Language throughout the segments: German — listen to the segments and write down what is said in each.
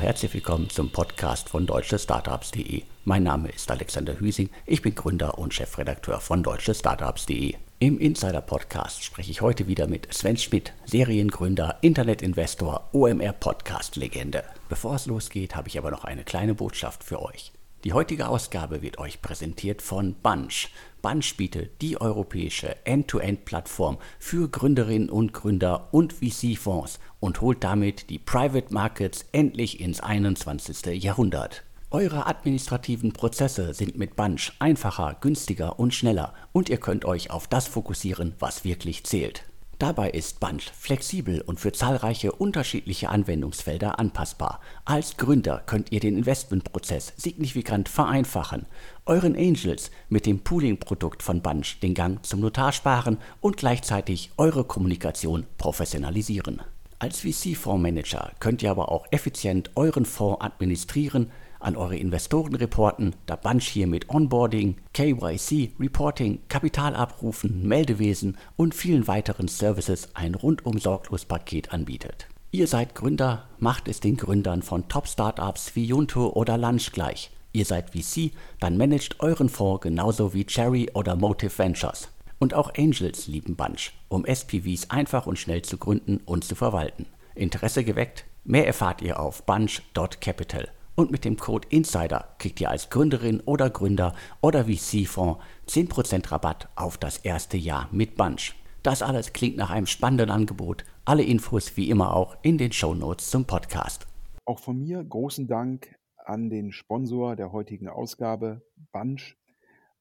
herzlich willkommen zum Podcast von deutschestartups.de. Mein Name ist Alexander Hüsing, ich bin Gründer und Chefredakteur von deutschestartups.de. Im Insider Podcast spreche ich heute wieder mit Sven Schmidt, Seriengründer, Internetinvestor, OMR Podcast Legende. Bevor es losgeht, habe ich aber noch eine kleine Botschaft für euch. Die heutige Ausgabe wird euch präsentiert von Bunch. Bunch bietet die europäische End-to-End-Plattform für Gründerinnen und Gründer und VC-Fonds und holt damit die Private Markets endlich ins 21. Jahrhundert. Eure administrativen Prozesse sind mit Bunch einfacher, günstiger und schneller und ihr könnt euch auf das fokussieren, was wirklich zählt. Dabei ist Bunch flexibel und für zahlreiche unterschiedliche Anwendungsfelder anpassbar. Als Gründer könnt ihr den Investmentprozess signifikant vereinfachen, euren Angels mit dem Pooling-Produkt von Bunch den Gang zum Notar sparen und gleichzeitig eure Kommunikation professionalisieren. Als VC-Fondsmanager könnt ihr aber auch effizient euren Fonds administrieren, an eure Investoren reporten, da Bunch hier mit Onboarding, KYC, Reporting, Kapitalabrufen, Meldewesen und vielen weiteren Services ein rundum sorglos Paket anbietet. Ihr seid Gründer, macht es den Gründern von Top-Startups wie Junto oder Lunch gleich. Ihr seid VC, dann managt euren Fonds genauso wie Cherry oder Motive Ventures. Und auch Angels lieben Bunch, um SPVs einfach und schnell zu gründen und zu verwalten. Interesse geweckt? Mehr erfahrt ihr auf bunch.capital. Und mit dem Code INSIDER kriegt ihr als Gründerin oder Gründer oder VC-Fonds 10% Rabatt auf das erste Jahr mit Bunch. Das alles klingt nach einem spannenden Angebot. Alle Infos wie immer auch in den Show Notes zum Podcast. Auch von mir großen Dank an den Sponsor der heutigen Ausgabe, Bunch.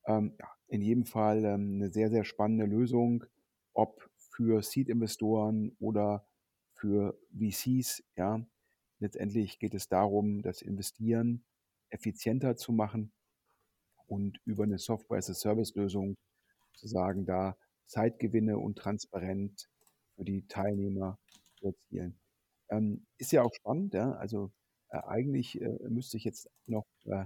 Ähm, ja, in jedem Fall ähm, eine sehr, sehr spannende Lösung, ob für Seed-Investoren oder für VCs. Ja, Letztendlich geht es darum, das Investieren effizienter zu machen und über eine Software-as-a-Service-Lösung zu sagen, da Zeitgewinne und transparent für die Teilnehmer zu erzielen. Ähm, ist ja auch spannend, ja? also äh, eigentlich äh, müsste ich jetzt noch äh,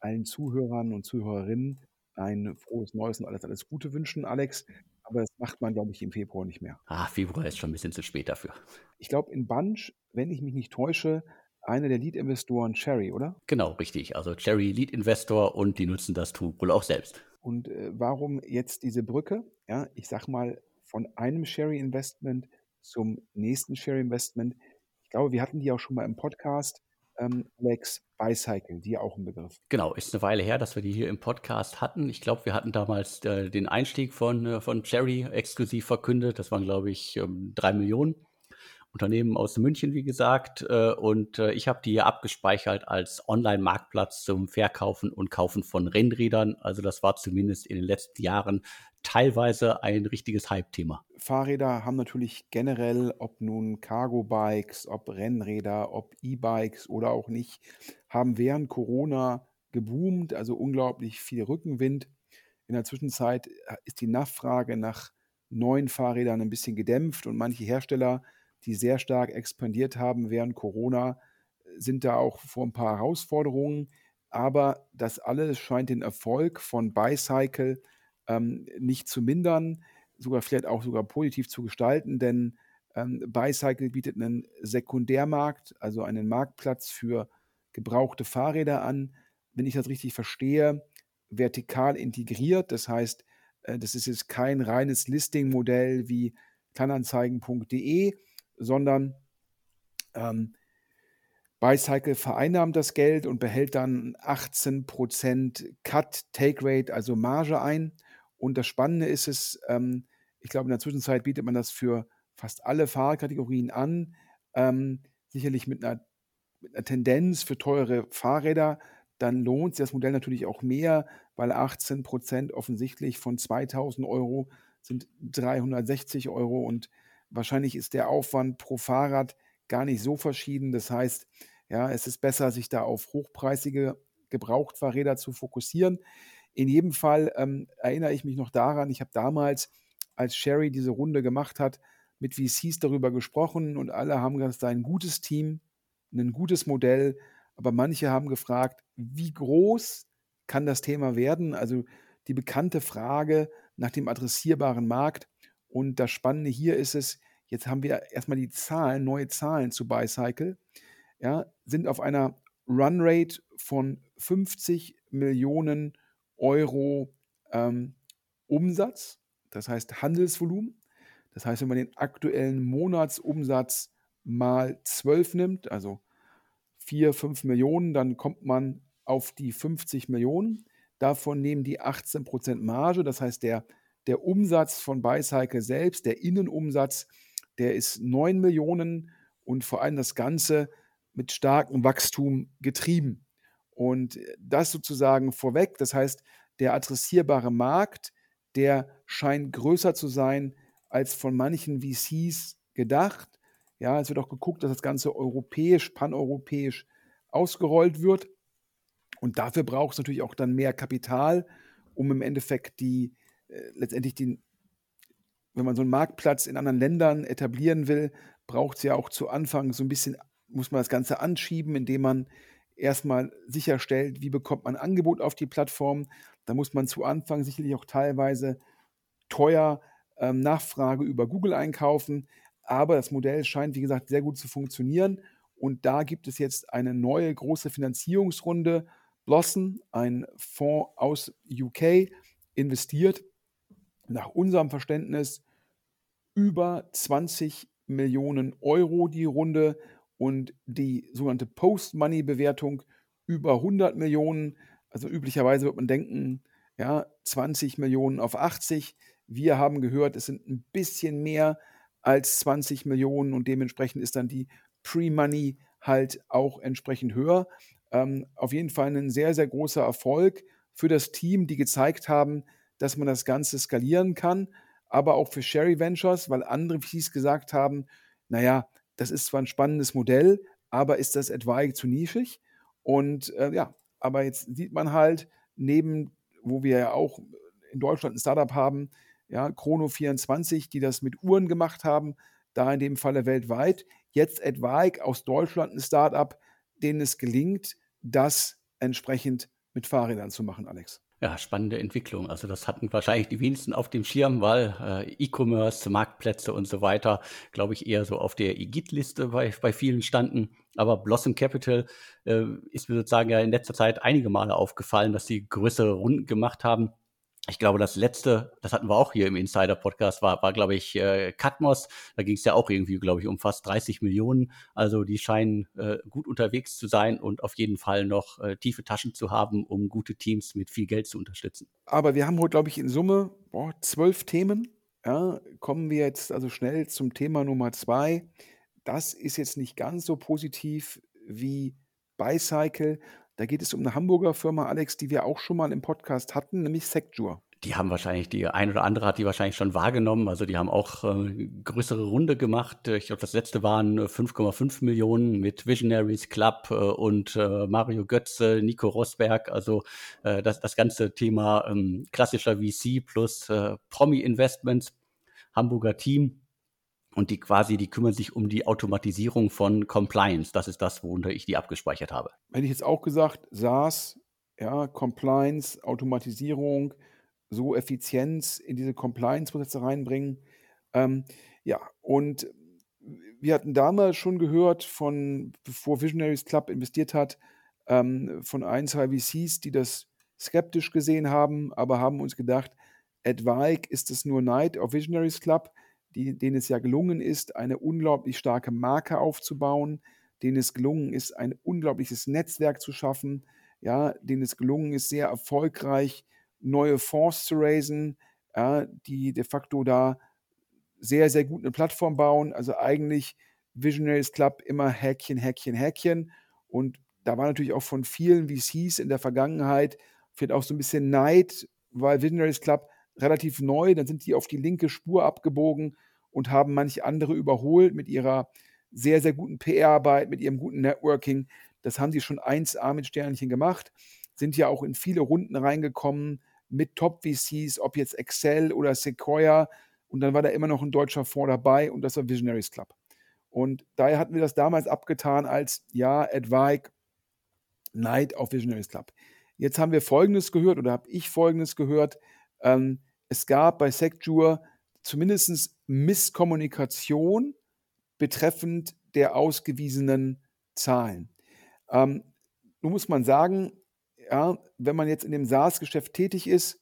allen Zuhörern und Zuhörerinnen ein frohes Neues und alles, alles Gute wünschen, Alex. Aber das macht man, glaube ich, im Februar nicht mehr. Ah, Februar ist schon ein bisschen zu spät dafür. Ich glaube, in Bunch, wenn ich mich nicht täusche, einer der Lead-Investoren Cherry, oder? Genau, richtig. Also Cherry Lead-Investor und die nutzen das Tool wohl auch selbst. Und äh, warum jetzt diese Brücke? Ja, ich sag mal, von einem Cherry-Investment zum nächsten Cherry-Investment. Ich glaube, wir hatten die auch schon mal im Podcast ähm, Alex Bicycle, die auch ein Begriff. Genau, ist eine Weile her, dass wir die hier im Podcast hatten. Ich glaube, wir hatten damals äh, den Einstieg von, äh, von Cherry exklusiv verkündet. Das waren, glaube ich, ähm, drei Millionen. Unternehmen aus München, wie gesagt. Äh, und äh, ich habe die hier abgespeichert als Online-Marktplatz zum Verkaufen und Kaufen von Rennrädern. Also das war zumindest in den letzten Jahren teilweise ein richtiges Hype-Thema. Fahrräder haben natürlich generell, ob nun Cargo-Bikes, ob Rennräder, ob E-Bikes oder auch nicht, haben während Corona geboomt, also unglaublich viel Rückenwind. In der Zwischenzeit äh, ist die Nachfrage nach neuen Fahrrädern ein bisschen gedämpft und manche Hersteller, die sehr stark expandiert haben während Corona, sind da auch vor ein paar Herausforderungen. Aber das alles scheint den Erfolg von Bicycle ähm, nicht zu mindern, sogar vielleicht auch sogar positiv zu gestalten, denn ähm, Bicycle bietet einen Sekundärmarkt, also einen Marktplatz für gebrauchte Fahrräder an. Wenn ich das richtig verstehe, vertikal integriert. Das heißt, äh, das ist jetzt kein reines Listing-Modell wie kleinanzeigen.de, sondern ähm, Bicycle vereinnahmt das Geld und behält dann 18% Cut, Take Rate, also Marge ein. Und das Spannende ist es, ähm, ich glaube, in der Zwischenzeit bietet man das für fast alle Fahrkategorien an. Ähm, sicherlich mit einer, mit einer, Tendenz für teure Fahrräder. Dann lohnt sich das Modell natürlich auch mehr, weil 18 Prozent offensichtlich von 2000 Euro sind 360 Euro und wahrscheinlich ist der Aufwand pro Fahrrad gar nicht so verschieden. Das heißt, ja, es ist besser, sich da auf hochpreisige Gebrauchtfahrräder zu fokussieren. In jedem Fall ähm, erinnere ich mich noch daran, ich habe damals, als Sherry diese Runde gemacht hat, mit VCs darüber gesprochen und alle haben gesagt, ein gutes Team, ein gutes Modell, aber manche haben gefragt, wie groß kann das Thema werden? Also die bekannte Frage nach dem adressierbaren Markt. Und das Spannende hier ist es, jetzt haben wir erstmal die Zahlen, neue Zahlen zu Bicycle. ja, sind auf einer Runrate von 50 Millionen Euro ähm, Umsatz, das heißt Handelsvolumen. Das heißt, wenn man den aktuellen Monatsumsatz mal 12 nimmt, also 4, 5 Millionen, dann kommt man auf die 50 Millionen. Davon nehmen die 18% Marge. Das heißt, der, der Umsatz von Bicycle selbst, der Innenumsatz, der ist 9 Millionen und vor allem das Ganze mit starkem Wachstum getrieben. Und das sozusagen vorweg. Das heißt, der adressierbare Markt, der scheint größer zu sein als von manchen VCs gedacht. Ja, es wird auch geguckt, dass das Ganze europäisch, paneuropäisch ausgerollt wird. Und dafür braucht es natürlich auch dann mehr Kapital, um im Endeffekt die äh, letztendlich den, wenn man so einen Marktplatz in anderen Ländern etablieren will, braucht es ja auch zu Anfang so ein bisschen, muss man das Ganze anschieben, indem man erstmal sicherstellt, wie bekommt man Angebot auf die Plattform. Da muss man zu Anfang sicherlich auch teilweise teuer ähm, Nachfrage über Google einkaufen. Aber das Modell scheint, wie gesagt, sehr gut zu funktionieren. Und da gibt es jetzt eine neue große Finanzierungsrunde. Blossom, ein Fonds aus UK, investiert nach unserem Verständnis über 20 Millionen Euro die Runde und die sogenannte Post-Money-Bewertung über 100 Millionen. Also üblicherweise wird man denken, ja, 20 Millionen auf 80. Wir haben gehört, es sind ein bisschen mehr als 20 Millionen und dementsprechend ist dann die Pre-Money halt auch entsprechend höher. Ähm, auf jeden Fall ein sehr, sehr großer Erfolg für das Team, die gezeigt haben, dass man das Ganze skalieren kann, aber auch für Sherry Ventures, weil andere VCs gesagt haben, naja, das ist zwar ein spannendes Modell, aber ist das etwaig zu nischig? Und äh, ja, aber jetzt sieht man halt, neben, wo wir ja auch in Deutschland ein Startup haben, ja, Chrono24, die das mit Uhren gemacht haben, da in dem Falle weltweit. Jetzt Advike aus Deutschland, ein Startup, denen es gelingt, das entsprechend mit Fahrrädern zu machen, Alex. Ja, spannende Entwicklung. Also das hatten wahrscheinlich die wenigsten auf dem Schirm, weil äh, E-Commerce, Marktplätze und so weiter, glaube ich, eher so auf der EGIT-Liste bei, bei vielen standen. Aber Blossom Capital äh, ist mir sozusagen ja in letzter Zeit einige Male aufgefallen, dass sie größere Runden gemacht haben ich glaube, das letzte, das hatten wir auch hier im Insider-Podcast, war, war glaube ich, äh. Da ging es ja auch irgendwie, glaube ich, um fast 30 Millionen. Also die scheinen äh, gut unterwegs zu sein und auf jeden Fall noch äh, tiefe Taschen zu haben, um gute Teams mit viel Geld zu unterstützen. Aber wir haben heute, glaube ich, in Summe boah, zwölf Themen. Ja, kommen wir jetzt also schnell zum Thema Nummer zwei. Das ist jetzt nicht ganz so positiv wie Bicycle. Da geht es um eine Hamburger Firma, Alex, die wir auch schon mal im Podcast hatten, nämlich Secjure. Die haben wahrscheinlich, die ein oder andere hat die wahrscheinlich schon wahrgenommen. Also die haben auch äh, größere Runde gemacht. Ich glaube, das letzte waren 5,5 Millionen mit Visionaries Club äh, und äh, Mario Götze, Nico Rosberg. Also äh, das, das ganze Thema ähm, klassischer VC plus äh, Promi-Investments, Hamburger Team. Und die quasi, die kümmern sich um die Automatisierung von Compliance. Das ist das, worunter ich die abgespeichert habe. Hätte ich jetzt auch gesagt, SaaS, ja, Compliance, Automatisierung, so Effizienz in diese Compliance-Prozesse reinbringen. Ähm, ja, und wir hatten damals schon gehört von, bevor Visionaries Club investiert hat, ähm, von ein, zwei VCs, die das skeptisch gesehen haben, aber haben uns gedacht, Advike ist es nur Night auf Visionaries Club die, denen es ja gelungen ist, eine unglaublich starke Marke aufzubauen, denen es gelungen ist, ein unglaubliches Netzwerk zu schaffen, ja, denen es gelungen ist, sehr erfolgreich neue Fonds zu raisen, ja, die de facto da sehr, sehr gut eine Plattform bauen. Also eigentlich Visionaries Club immer Häkchen, Häkchen, Häkchen. Und da war natürlich auch von vielen VCs in der Vergangenheit vielleicht auch so ein bisschen Neid, weil Visionaries Club relativ neu, dann sind die auf die linke Spur abgebogen und haben manche andere überholt mit ihrer sehr, sehr guten PR-Arbeit, mit ihrem guten Networking. Das haben sie schon 1A mit Sternchen gemacht, sind ja auch in viele Runden reingekommen mit Top-VCs, ob jetzt Excel oder Sequoia. Und dann war da immer noch ein deutscher Fonds dabei und das war Visionaries Club. Und daher hatten wir das damals abgetan als, ja, Advike, Night auf Visionaries Club. Jetzt haben wir Folgendes gehört oder habe ich Folgendes gehört. Ähm, es gab bei Secjure zumindest Misskommunikation betreffend der ausgewiesenen Zahlen. Ähm, nun muss man sagen, ja, wenn man jetzt in dem SaaS-Geschäft tätig ist,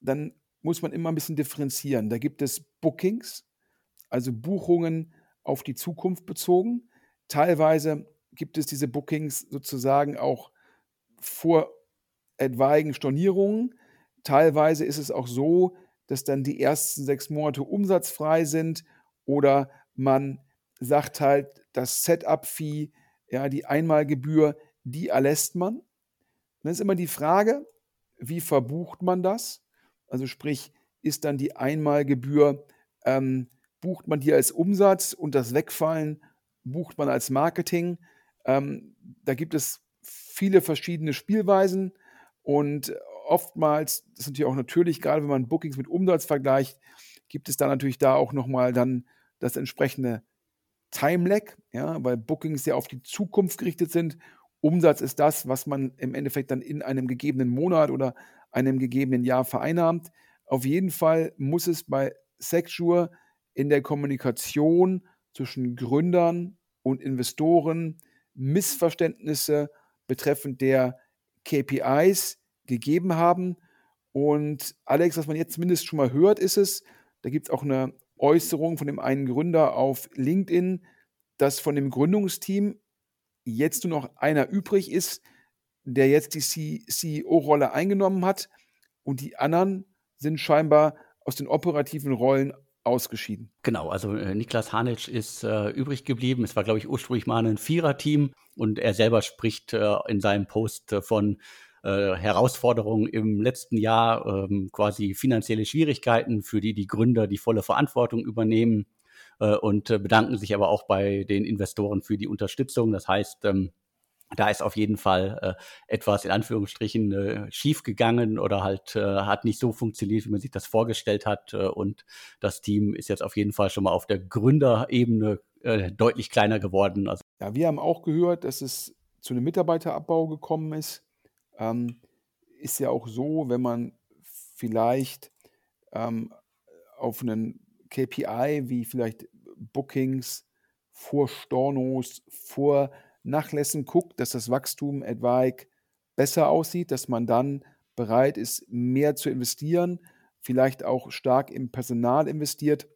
dann muss man immer ein bisschen differenzieren. Da gibt es Bookings, also Buchungen auf die Zukunft bezogen. Teilweise gibt es diese Bookings sozusagen auch vor etwaigen Stornierungen. Teilweise ist es auch so, dass dann die ersten sechs Monate umsatzfrei sind oder man sagt halt, das Setup-Fee, ja, die Einmalgebühr, die erlässt man. dann ist immer die Frage, wie verbucht man das? Also sprich, ist dann die Einmalgebühr, ähm, bucht man die als Umsatz und das Wegfallen bucht man als Marketing? Ähm, da gibt es viele verschiedene Spielweisen und oftmals, das ist natürlich auch natürlich, gerade wenn man Bookings mit Umsatz vergleicht, gibt es da natürlich da auch nochmal dann das entsprechende Time-Lag, ja, weil Bookings ja auf die Zukunft gerichtet sind. Umsatz ist das, was man im Endeffekt dann in einem gegebenen Monat oder einem gegebenen Jahr vereinnahmt. Auf jeden Fall muss es bei Sexure in der Kommunikation zwischen Gründern und Investoren Missverständnisse betreffend der KPIs gegeben haben. Und Alex, was man jetzt zumindest schon mal hört, ist es, da gibt es auch eine Äußerung von dem einen Gründer auf LinkedIn, dass von dem Gründungsteam jetzt nur noch einer übrig ist, der jetzt die CEO-Rolle eingenommen hat und die anderen sind scheinbar aus den operativen Rollen ausgeschieden. Genau, also äh, Niklas Hanitsch ist äh, übrig geblieben. Es war, glaube ich, ursprünglich mal ein Viererteam und er selber spricht äh, in seinem Post äh, von äh, Herausforderungen im letzten Jahr, ähm, quasi finanzielle Schwierigkeiten, für die die Gründer die volle Verantwortung übernehmen äh, und bedanken sich aber auch bei den Investoren für die Unterstützung. Das heißt, ähm, da ist auf jeden Fall äh, etwas in Anführungsstrichen äh, schiefgegangen oder halt äh, hat nicht so funktioniert, wie man sich das vorgestellt hat. Äh, und das Team ist jetzt auf jeden Fall schon mal auf der Gründerebene äh, deutlich kleiner geworden. Also ja, wir haben auch gehört, dass es zu einem Mitarbeiterabbau gekommen ist. Ähm, ist ja auch so, wenn man vielleicht ähm, auf einen KPI wie vielleicht Bookings vor Stornos, vor Nachlässen guckt, dass das Wachstum etwaig besser aussieht, dass man dann bereit ist, mehr zu investieren, vielleicht auch stark im Personal investiert,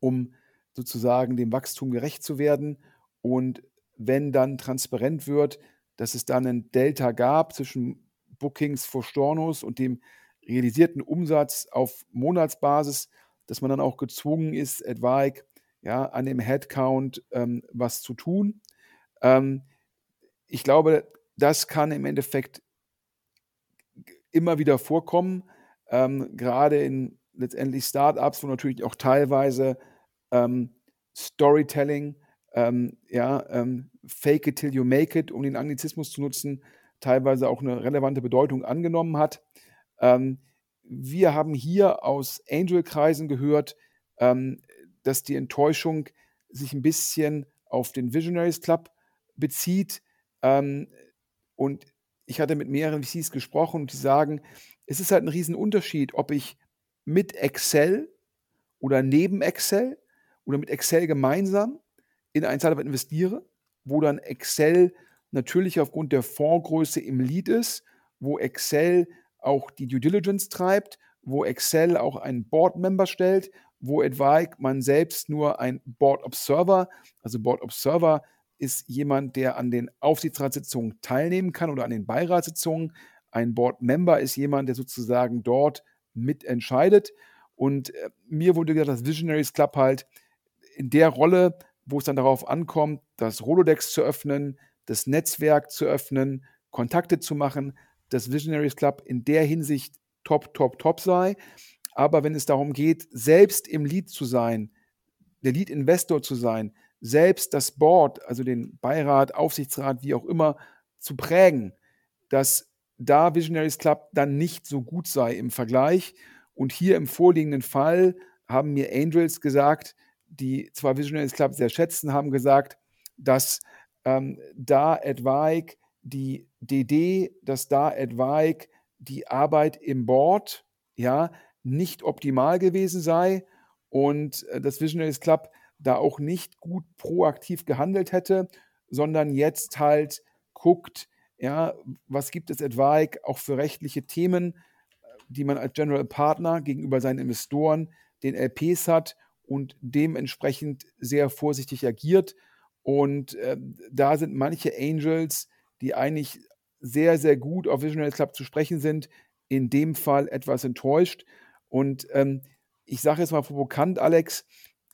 um sozusagen dem Wachstum gerecht zu werden. Und wenn dann transparent wird, dass es dann ein Delta gab zwischen Bookings vor Stornos und dem realisierten Umsatz auf Monatsbasis, dass man dann auch gezwungen ist, etwaig ja, an dem Headcount ähm, was zu tun. Ähm, ich glaube, das kann im Endeffekt immer wieder vorkommen, ähm, gerade in letztendlich Startups, wo natürlich auch teilweise ähm, Storytelling, ähm, ja, ähm, Fake it till you make it, um den Anglizismus zu nutzen, teilweise auch eine relevante Bedeutung angenommen hat. Ähm, wir haben hier aus Angel-Kreisen gehört, ähm, dass die Enttäuschung sich ein bisschen auf den Visionaries Club bezieht. Ähm, und ich hatte mit mehreren VCs gesprochen und die sagen, es ist halt ein Riesenunterschied, ob ich mit Excel oder neben Excel oder mit Excel gemeinsam in ein Startup investiere, wo dann Excel natürlich aufgrund der Fondsgröße im Lead ist, wo Excel auch die Due Diligence treibt, wo Excel auch einen Board Member stellt, wo etwaig man selbst nur ein Board Observer, also Board Observer ist jemand, der an den Aufsichtsratssitzungen teilnehmen kann oder an den Beiratssitzungen. Ein Board Member ist jemand, der sozusagen dort mitentscheidet. Und äh, mir wurde gesagt, das Visionaries Club halt in der Rolle, wo es dann darauf ankommt, das Rolodex zu öffnen, das Netzwerk zu öffnen, Kontakte zu machen, das Visionaries Club in der Hinsicht top, top, top sei. Aber wenn es darum geht, selbst im Lead zu sein, der Lead-Investor zu sein, selbst das Board, also den Beirat, Aufsichtsrat, wie auch immer, zu prägen, dass da Visionaries Club dann nicht so gut sei im Vergleich. Und hier im vorliegenden Fall haben mir Angels gesagt, die zwar Visionaries Club sehr schätzen, haben gesagt, dass ähm, da etwaig die DD, dass da etwaig die Arbeit im Board ja nicht optimal gewesen sei und äh, das Visionaries Club da auch nicht gut proaktiv gehandelt hätte, sondern jetzt halt guckt, ja, was gibt es etwaig auch für rechtliche Themen, die man als General Partner gegenüber seinen Investoren, den LPs hat und dementsprechend sehr vorsichtig agiert. Und äh, da sind manche Angels, die eigentlich sehr, sehr gut auf Visionary Club zu sprechen sind, in dem Fall etwas enttäuscht. Und ähm, ich sage jetzt mal provokant, Alex,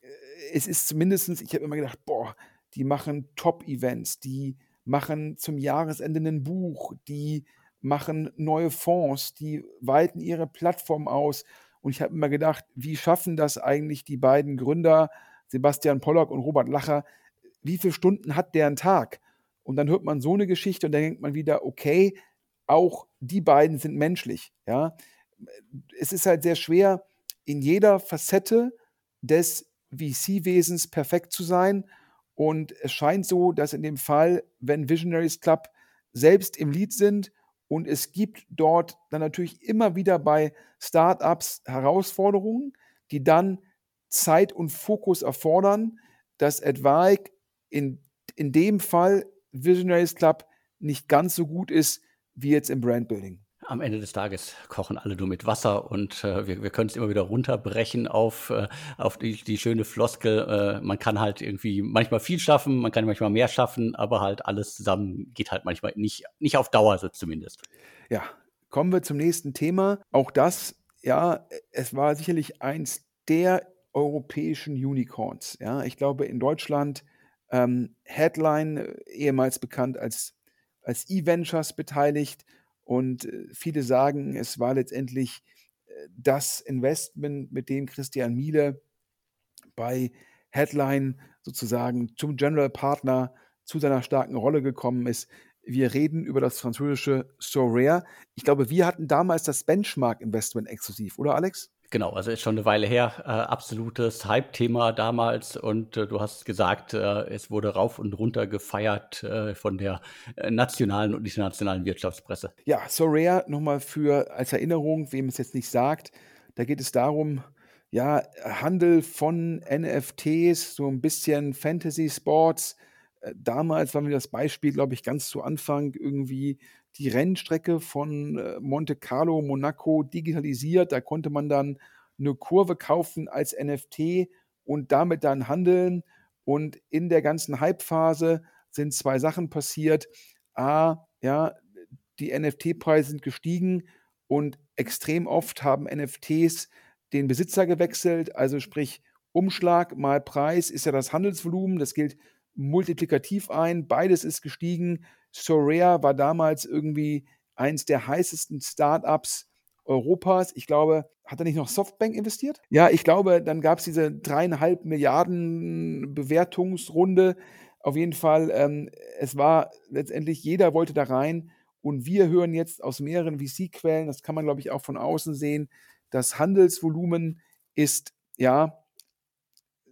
äh, es ist zumindest, ich habe immer gedacht, boah, die machen Top-Events, die machen zum Jahresende ein Buch, die machen neue Fonds, die weiten ihre Plattform aus. Und ich habe immer gedacht, wie schaffen das eigentlich die beiden Gründer, Sebastian Pollock und Robert Lacher? Wie viele Stunden hat der einen Tag? Und dann hört man so eine Geschichte und dann denkt man wieder, okay, auch die beiden sind menschlich. Ja? Es ist halt sehr schwer, in jeder Facette des VC-Wesens perfekt zu sein. Und es scheint so, dass in dem Fall, wenn Visionaries Club selbst im Lead sind und es gibt dort dann natürlich immer wieder bei Startups Herausforderungen, die dann Zeit und Fokus erfordern, dass etwaig in, in dem Fall Visionaries Club nicht ganz so gut ist wie jetzt im Brandbuilding. Am Ende des Tages kochen alle nur mit Wasser und äh, wir, wir können es immer wieder runterbrechen auf, äh, auf die, die, schöne Floskel. Äh, man kann halt irgendwie manchmal viel schaffen, man kann manchmal mehr schaffen, aber halt alles zusammen geht halt manchmal nicht, nicht auf Dauer so zumindest. Ja, kommen wir zum nächsten Thema. Auch das, ja, es war sicherlich eins der europäischen Unicorns. Ja, ich glaube in Deutschland ähm, Headline, äh, ehemals bekannt als, als E-Ventures beteiligt und äh, viele sagen, es war letztendlich äh, das Investment, mit dem Christian Miele bei Headline sozusagen zum General Partner zu seiner starken Rolle gekommen ist. Wir reden über das französische Sorare. Ich glaube, wir hatten damals das Benchmark-Investment exklusiv, oder Alex? Genau, also ist schon eine Weile her. Äh, absolutes Hype-Thema damals. Und äh, du hast gesagt, äh, es wurde rauf und runter gefeiert äh, von der äh, nationalen und internationalen Wirtschaftspresse. Ja, Sorare nochmal für als Erinnerung, wem es jetzt nicht sagt. Da geht es darum, ja, Handel von NFTs, so ein bisschen Fantasy Sports. Äh, damals war mir das Beispiel, glaube ich, ganz zu Anfang irgendwie die Rennstrecke von äh, Monte Carlo, Monaco digitalisiert. Da konnte man dann eine Kurve kaufen als NFT und damit dann handeln. Und in der ganzen Hype-Phase sind zwei Sachen passiert. A, ja, die NFT-Preise sind gestiegen und extrem oft haben NFTs den Besitzer gewechselt. Also sprich, Umschlag mal Preis ist ja das Handelsvolumen. Das gilt multiplikativ ein. Beides ist gestiegen. Sorare war damals irgendwie eins der heißesten Startups Europas. Ich glaube, hat er nicht noch Softbank investiert? Ja, ich glaube, dann gab es diese dreieinhalb Milliarden Bewertungsrunde. Auf jeden Fall, ähm, es war letztendlich, jeder wollte da rein. Und wir hören jetzt aus mehreren VC-Quellen, das kann man, glaube ich, auch von außen sehen, das Handelsvolumen ist ja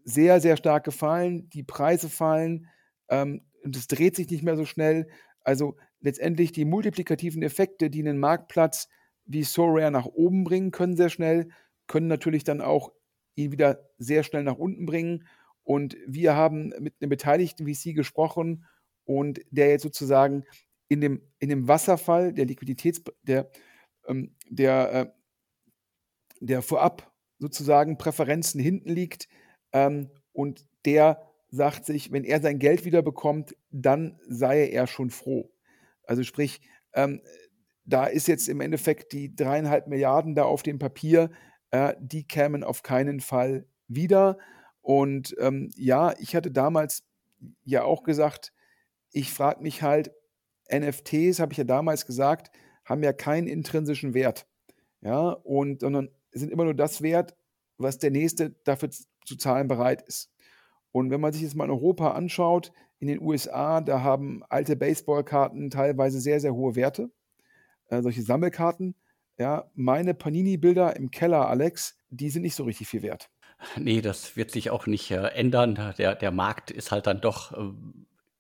sehr, sehr stark gefallen. Die Preise fallen ähm, und es dreht sich nicht mehr so schnell. Also letztendlich die multiplikativen Effekte, die einen Marktplatz wie SoRare nach oben bringen können, sehr schnell, können natürlich dann auch ihn wieder sehr schnell nach unten bringen. Und wir haben mit einem Beteiligten wie Sie gesprochen und der jetzt sozusagen in dem, in dem Wasserfall der Liquiditäts, der, ähm, der, äh, der vorab sozusagen Präferenzen hinten liegt ähm, und der sagt sich, wenn er sein Geld wieder bekommt, dann sei er schon froh. Also sprich, ähm, da ist jetzt im Endeffekt die dreieinhalb Milliarden da auf dem Papier, äh, die kämen auf keinen Fall wieder. Und ähm, ja, ich hatte damals ja auch gesagt, ich frage mich halt, NFTs, habe ich ja damals gesagt, haben ja keinen intrinsischen Wert. Ja, und sondern sind immer nur das wert, was der Nächste dafür zu zahlen bereit ist. Und wenn man sich jetzt mal in Europa anschaut, in den USA, da haben alte Baseballkarten teilweise sehr, sehr hohe Werte. Äh, solche Sammelkarten. Ja, meine Panini-Bilder im Keller, Alex, die sind nicht so richtig viel wert. Nee, das wird sich auch nicht äh, ändern. Der, der Markt ist halt dann doch äh,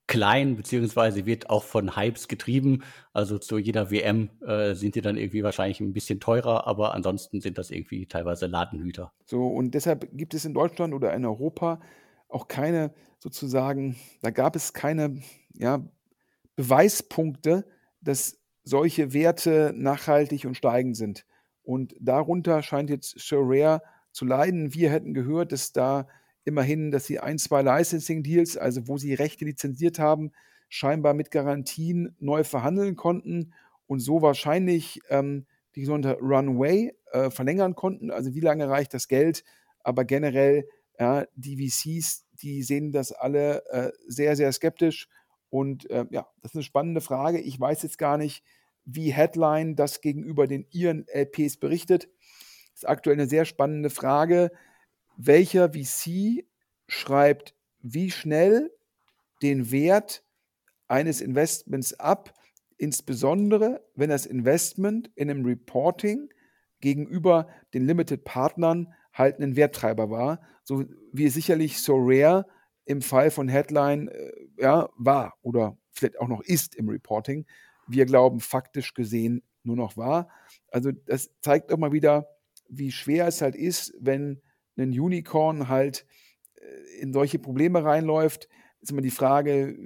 klein, beziehungsweise wird auch von Hypes getrieben. Also zu jeder WM äh, sind die dann irgendwie wahrscheinlich ein bisschen teurer, aber ansonsten sind das irgendwie teilweise Ladenhüter. So, und deshalb gibt es in Deutschland oder in Europa auch keine sozusagen, da gab es keine ja, Beweispunkte, dass solche Werte nachhaltig und steigend sind. Und darunter scheint jetzt Sorare zu leiden. Wir hätten gehört, dass da immerhin, dass sie ein, zwei Licensing-Deals, also wo sie Rechte lizenziert haben, scheinbar mit Garantien neu verhandeln konnten und so wahrscheinlich ähm, die sogenannte Runway äh, verlängern konnten. Also wie lange reicht das Geld? Aber generell, ja, die VCs, die sehen das alle äh, sehr, sehr skeptisch. Und äh, ja, das ist eine spannende Frage. Ich weiß jetzt gar nicht, wie Headline das gegenüber den ihren LPs berichtet. Das ist aktuell eine sehr spannende Frage. Welcher VC schreibt wie schnell den Wert eines Investments ab, insbesondere wenn das Investment in einem Reporting gegenüber den Limited Partnern halt ein Werttreiber war, so wie es sicherlich so rare im Fall von Headline äh, ja, war oder vielleicht auch noch ist im Reporting. Wir glauben faktisch gesehen nur noch war. Also das zeigt doch mal wieder, wie schwer es halt ist, wenn ein Unicorn halt äh, in solche Probleme reinläuft. Ist immer die Frage,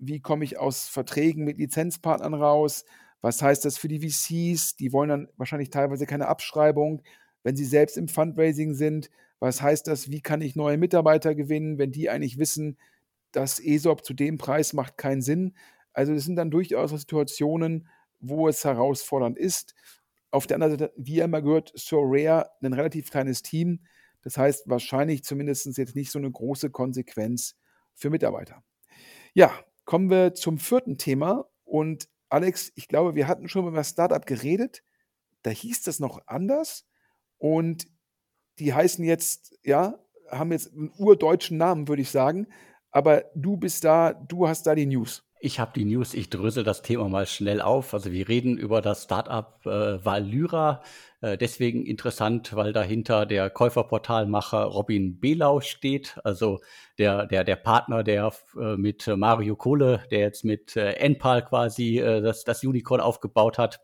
wie komme ich aus Verträgen mit Lizenzpartnern raus? Was heißt das für die VCs? Die wollen dann wahrscheinlich teilweise keine Abschreibung, wenn sie selbst im Fundraising sind. Was heißt das? Wie kann ich neue Mitarbeiter gewinnen, wenn die eigentlich wissen, dass ESOP zu dem Preis macht keinen Sinn? Also das sind dann durchaus Situationen, wo es herausfordernd ist. Auf der anderen Seite, wie ihr immer gehört, So Rare, ein relativ kleines Team. Das heißt wahrscheinlich zumindest jetzt nicht so eine große Konsequenz für Mitarbeiter. Ja, Kommen wir zum vierten Thema. Und Alex, ich glaube, wir hatten schon über Startup geredet. Da hieß das noch anders. Und die heißen jetzt, ja, haben jetzt einen urdeutschen Namen, würde ich sagen. Aber du bist da, du hast da die News. Ich habe die News, ich drösel das Thema mal schnell auf. Also wir reden über das Startup äh, Valyra. Äh, deswegen interessant, weil dahinter der Käuferportalmacher Robin Belau steht. Also der, der, der Partner, der äh, mit Mario Kohle, der jetzt mit äh, Enpal quasi äh, das, das Unicorn aufgebaut hat,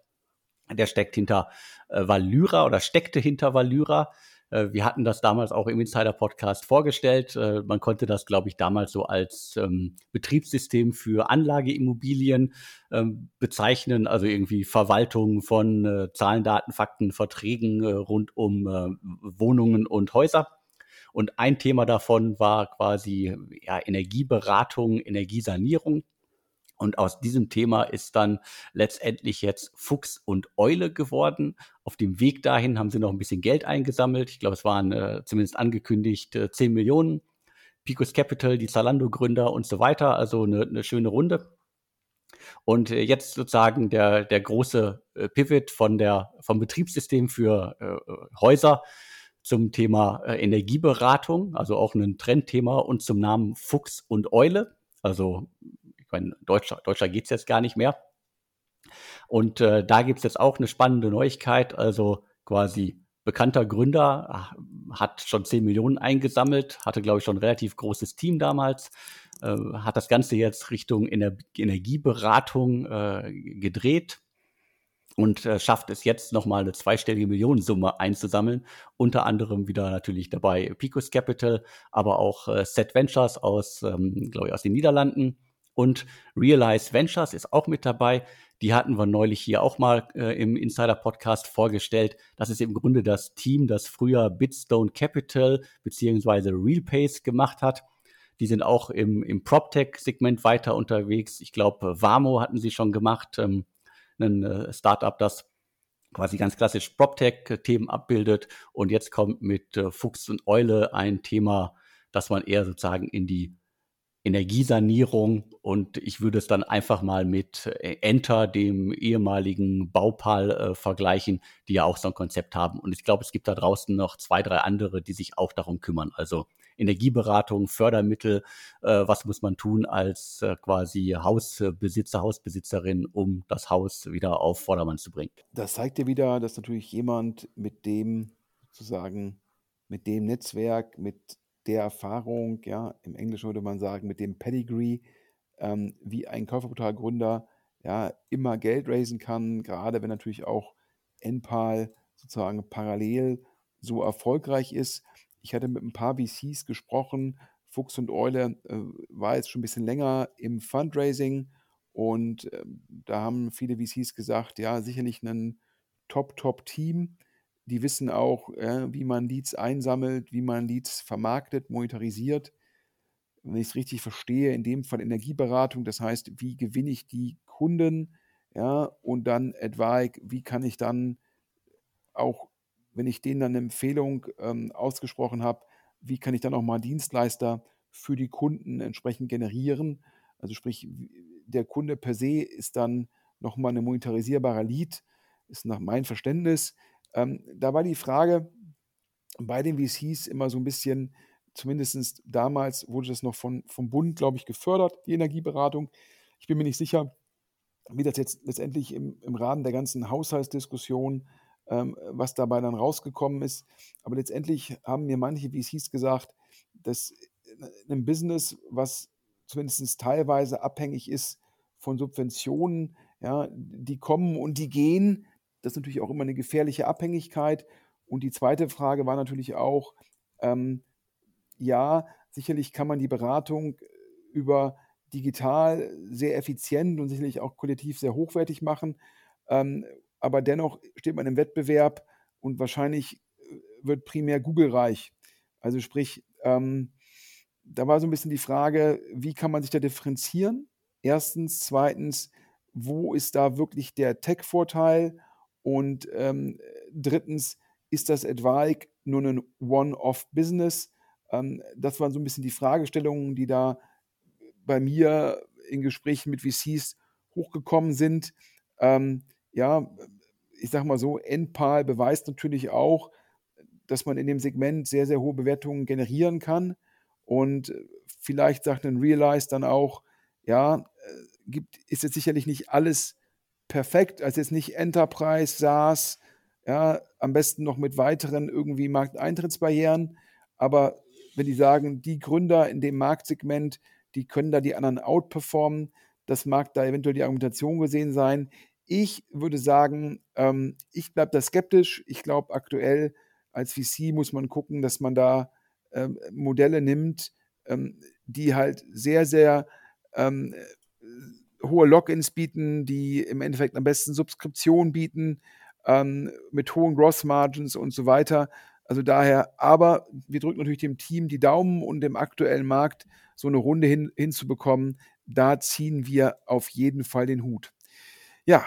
der steckt hinter äh, Valyra oder steckte hinter Valyra. Äh, wir hatten das damals auch im Insider-Podcast vorgestellt. Äh, man konnte das, glaube ich, damals so als ähm, Betriebssystem für Anlageimmobilien ähm, bezeichnen, also irgendwie Verwaltung von äh, Zahlen, Daten, Fakten, Verträgen äh, rund um äh, Wohnungen und Häuser. Und ein Thema davon war quasi ja, Energieberatung, Energiesanierung. Und aus diesem Thema ist dann letztendlich jetzt Fuchs und Eule geworden. Auf dem Weg dahin haben sie noch ein bisschen Geld eingesammelt. Ich glaube, es waren äh, zumindest angekündigt äh, 10 Millionen. Picos Capital, die Zalando-Gründer und so weiter. Also eine, eine schöne Runde. Und äh, jetzt sozusagen der, der große äh, Pivot von der, vom Betriebssystem für äh, Häuser zum Thema äh, Energieberatung, also auch ein Trendthema und zum Namen Fuchs und Eule. Also meine, Deutscher, Deutscher geht es jetzt gar nicht mehr. Und äh, da gibt es jetzt auch eine spannende Neuigkeit. Also quasi bekannter Gründer ach, hat schon 10 Millionen eingesammelt, hatte, glaube ich, schon ein relativ großes Team damals, äh, hat das Ganze jetzt Richtung Ener Energieberatung äh, gedreht und äh, schafft es jetzt nochmal eine zweistellige Millionensumme einzusammeln. Unter anderem wieder natürlich dabei Picos Capital, aber auch äh, Set Ventures aus, ähm, glaube ich, aus den Niederlanden und Realize Ventures ist auch mit dabei. Die hatten wir neulich hier auch mal äh, im Insider-Podcast vorgestellt. Das ist im Grunde das Team, das früher Bitstone Capital beziehungsweise RealPace gemacht hat. Die sind auch im, im PropTech-Segment weiter unterwegs. Ich glaube, Vamo hatten sie schon gemacht, ähm, ein äh, Startup, das quasi ganz klassisch PropTech-Themen abbildet. Und jetzt kommt mit äh, Fuchs und Eule ein Thema, das man eher sozusagen in die Energiesanierung und ich würde es dann einfach mal mit äh, Enter, dem ehemaligen Baupal, äh, vergleichen, die ja auch so ein Konzept haben. Und ich glaube, es gibt da draußen noch zwei, drei andere, die sich auch darum kümmern. Also Energieberatung, Fördermittel, äh, was muss man tun als äh, quasi Hausbesitzer, Hausbesitzerin, um das Haus wieder auf Vordermann zu bringen. Das zeigt dir wieder, dass natürlich jemand mit dem sozusagen, mit dem Netzwerk, mit der Erfahrung, ja, im Englischen würde man sagen, mit dem Pedigree, ähm, wie ein Käuferportalgründer ja immer Geld raisen kann, gerade wenn natürlich auch NPAL sozusagen parallel so erfolgreich ist. Ich hatte mit ein paar VCs gesprochen, Fuchs und Eule äh, war jetzt schon ein bisschen länger im Fundraising und äh, da haben viele VCs gesagt, ja, sicherlich ein Top-Top-Team. Die wissen auch, äh, wie man Leads einsammelt, wie man Leads vermarktet, monetarisiert. Wenn ich es richtig verstehe, in dem Fall Energieberatung, das heißt, wie gewinne ich die Kunden, ja, und dann Advice, wie kann ich dann auch, wenn ich denen dann eine Empfehlung ähm, ausgesprochen habe, wie kann ich dann auch mal Dienstleister für die Kunden entsprechend generieren? Also sprich, der Kunde per se ist dann nochmal eine monetarisierbare Lead, ist nach meinem Verständnis. Ähm, da war die Frage bei den VCs immer so ein bisschen, zumindest damals wurde das noch von, vom Bund, glaube ich, gefördert, die Energieberatung. Ich bin mir nicht sicher, wie das jetzt letztendlich im, im Rahmen der ganzen Haushaltsdiskussion ähm, was dabei dann rausgekommen ist. Aber letztendlich haben mir manche VCs gesagt, dass ein Business, was zumindest teilweise abhängig ist von Subventionen, ja, die kommen und die gehen. Das ist natürlich auch immer eine gefährliche Abhängigkeit. Und die zweite Frage war natürlich auch, ähm, ja, sicherlich kann man die Beratung über digital sehr effizient und sicherlich auch kollektiv sehr hochwertig machen. Ähm, aber dennoch steht man im Wettbewerb und wahrscheinlich äh, wird primär Google reich. Also sprich, ähm, da war so ein bisschen die Frage, wie kann man sich da differenzieren? Erstens, zweitens, wo ist da wirklich der Tech-Vorteil? Und ähm, drittens, ist das etwaig nur ein One-Off-Business? Ähm, das waren so ein bisschen die Fragestellungen, die da bei mir in Gesprächen mit VCs hochgekommen sind. Ähm, ja, ich sage mal so, Endpal beweist natürlich auch, dass man in dem Segment sehr, sehr hohe Bewertungen generieren kann. Und vielleicht sagt ein Realize dann auch, ja, äh, gibt, ist jetzt sicherlich nicht alles perfekt, also jetzt nicht Enterprise, SaaS, ja, am besten noch mit weiteren irgendwie Markteintrittsbarrieren. Aber wenn die sagen, die Gründer in dem Marktsegment, die können da die anderen outperformen, das mag da eventuell die Argumentation gesehen sein. Ich würde sagen, ähm, ich bleibe da skeptisch. Ich glaube, aktuell als VC muss man gucken, dass man da ähm, Modelle nimmt, ähm, die halt sehr, sehr ähm, hohe Logins bieten, die im Endeffekt am besten Subskription bieten, ähm, mit hohen Gross Margins und so weiter. Also daher, aber wir drücken natürlich dem Team die Daumen und dem aktuellen Markt so eine Runde hin, hinzubekommen. Da ziehen wir auf jeden Fall den Hut. Ja,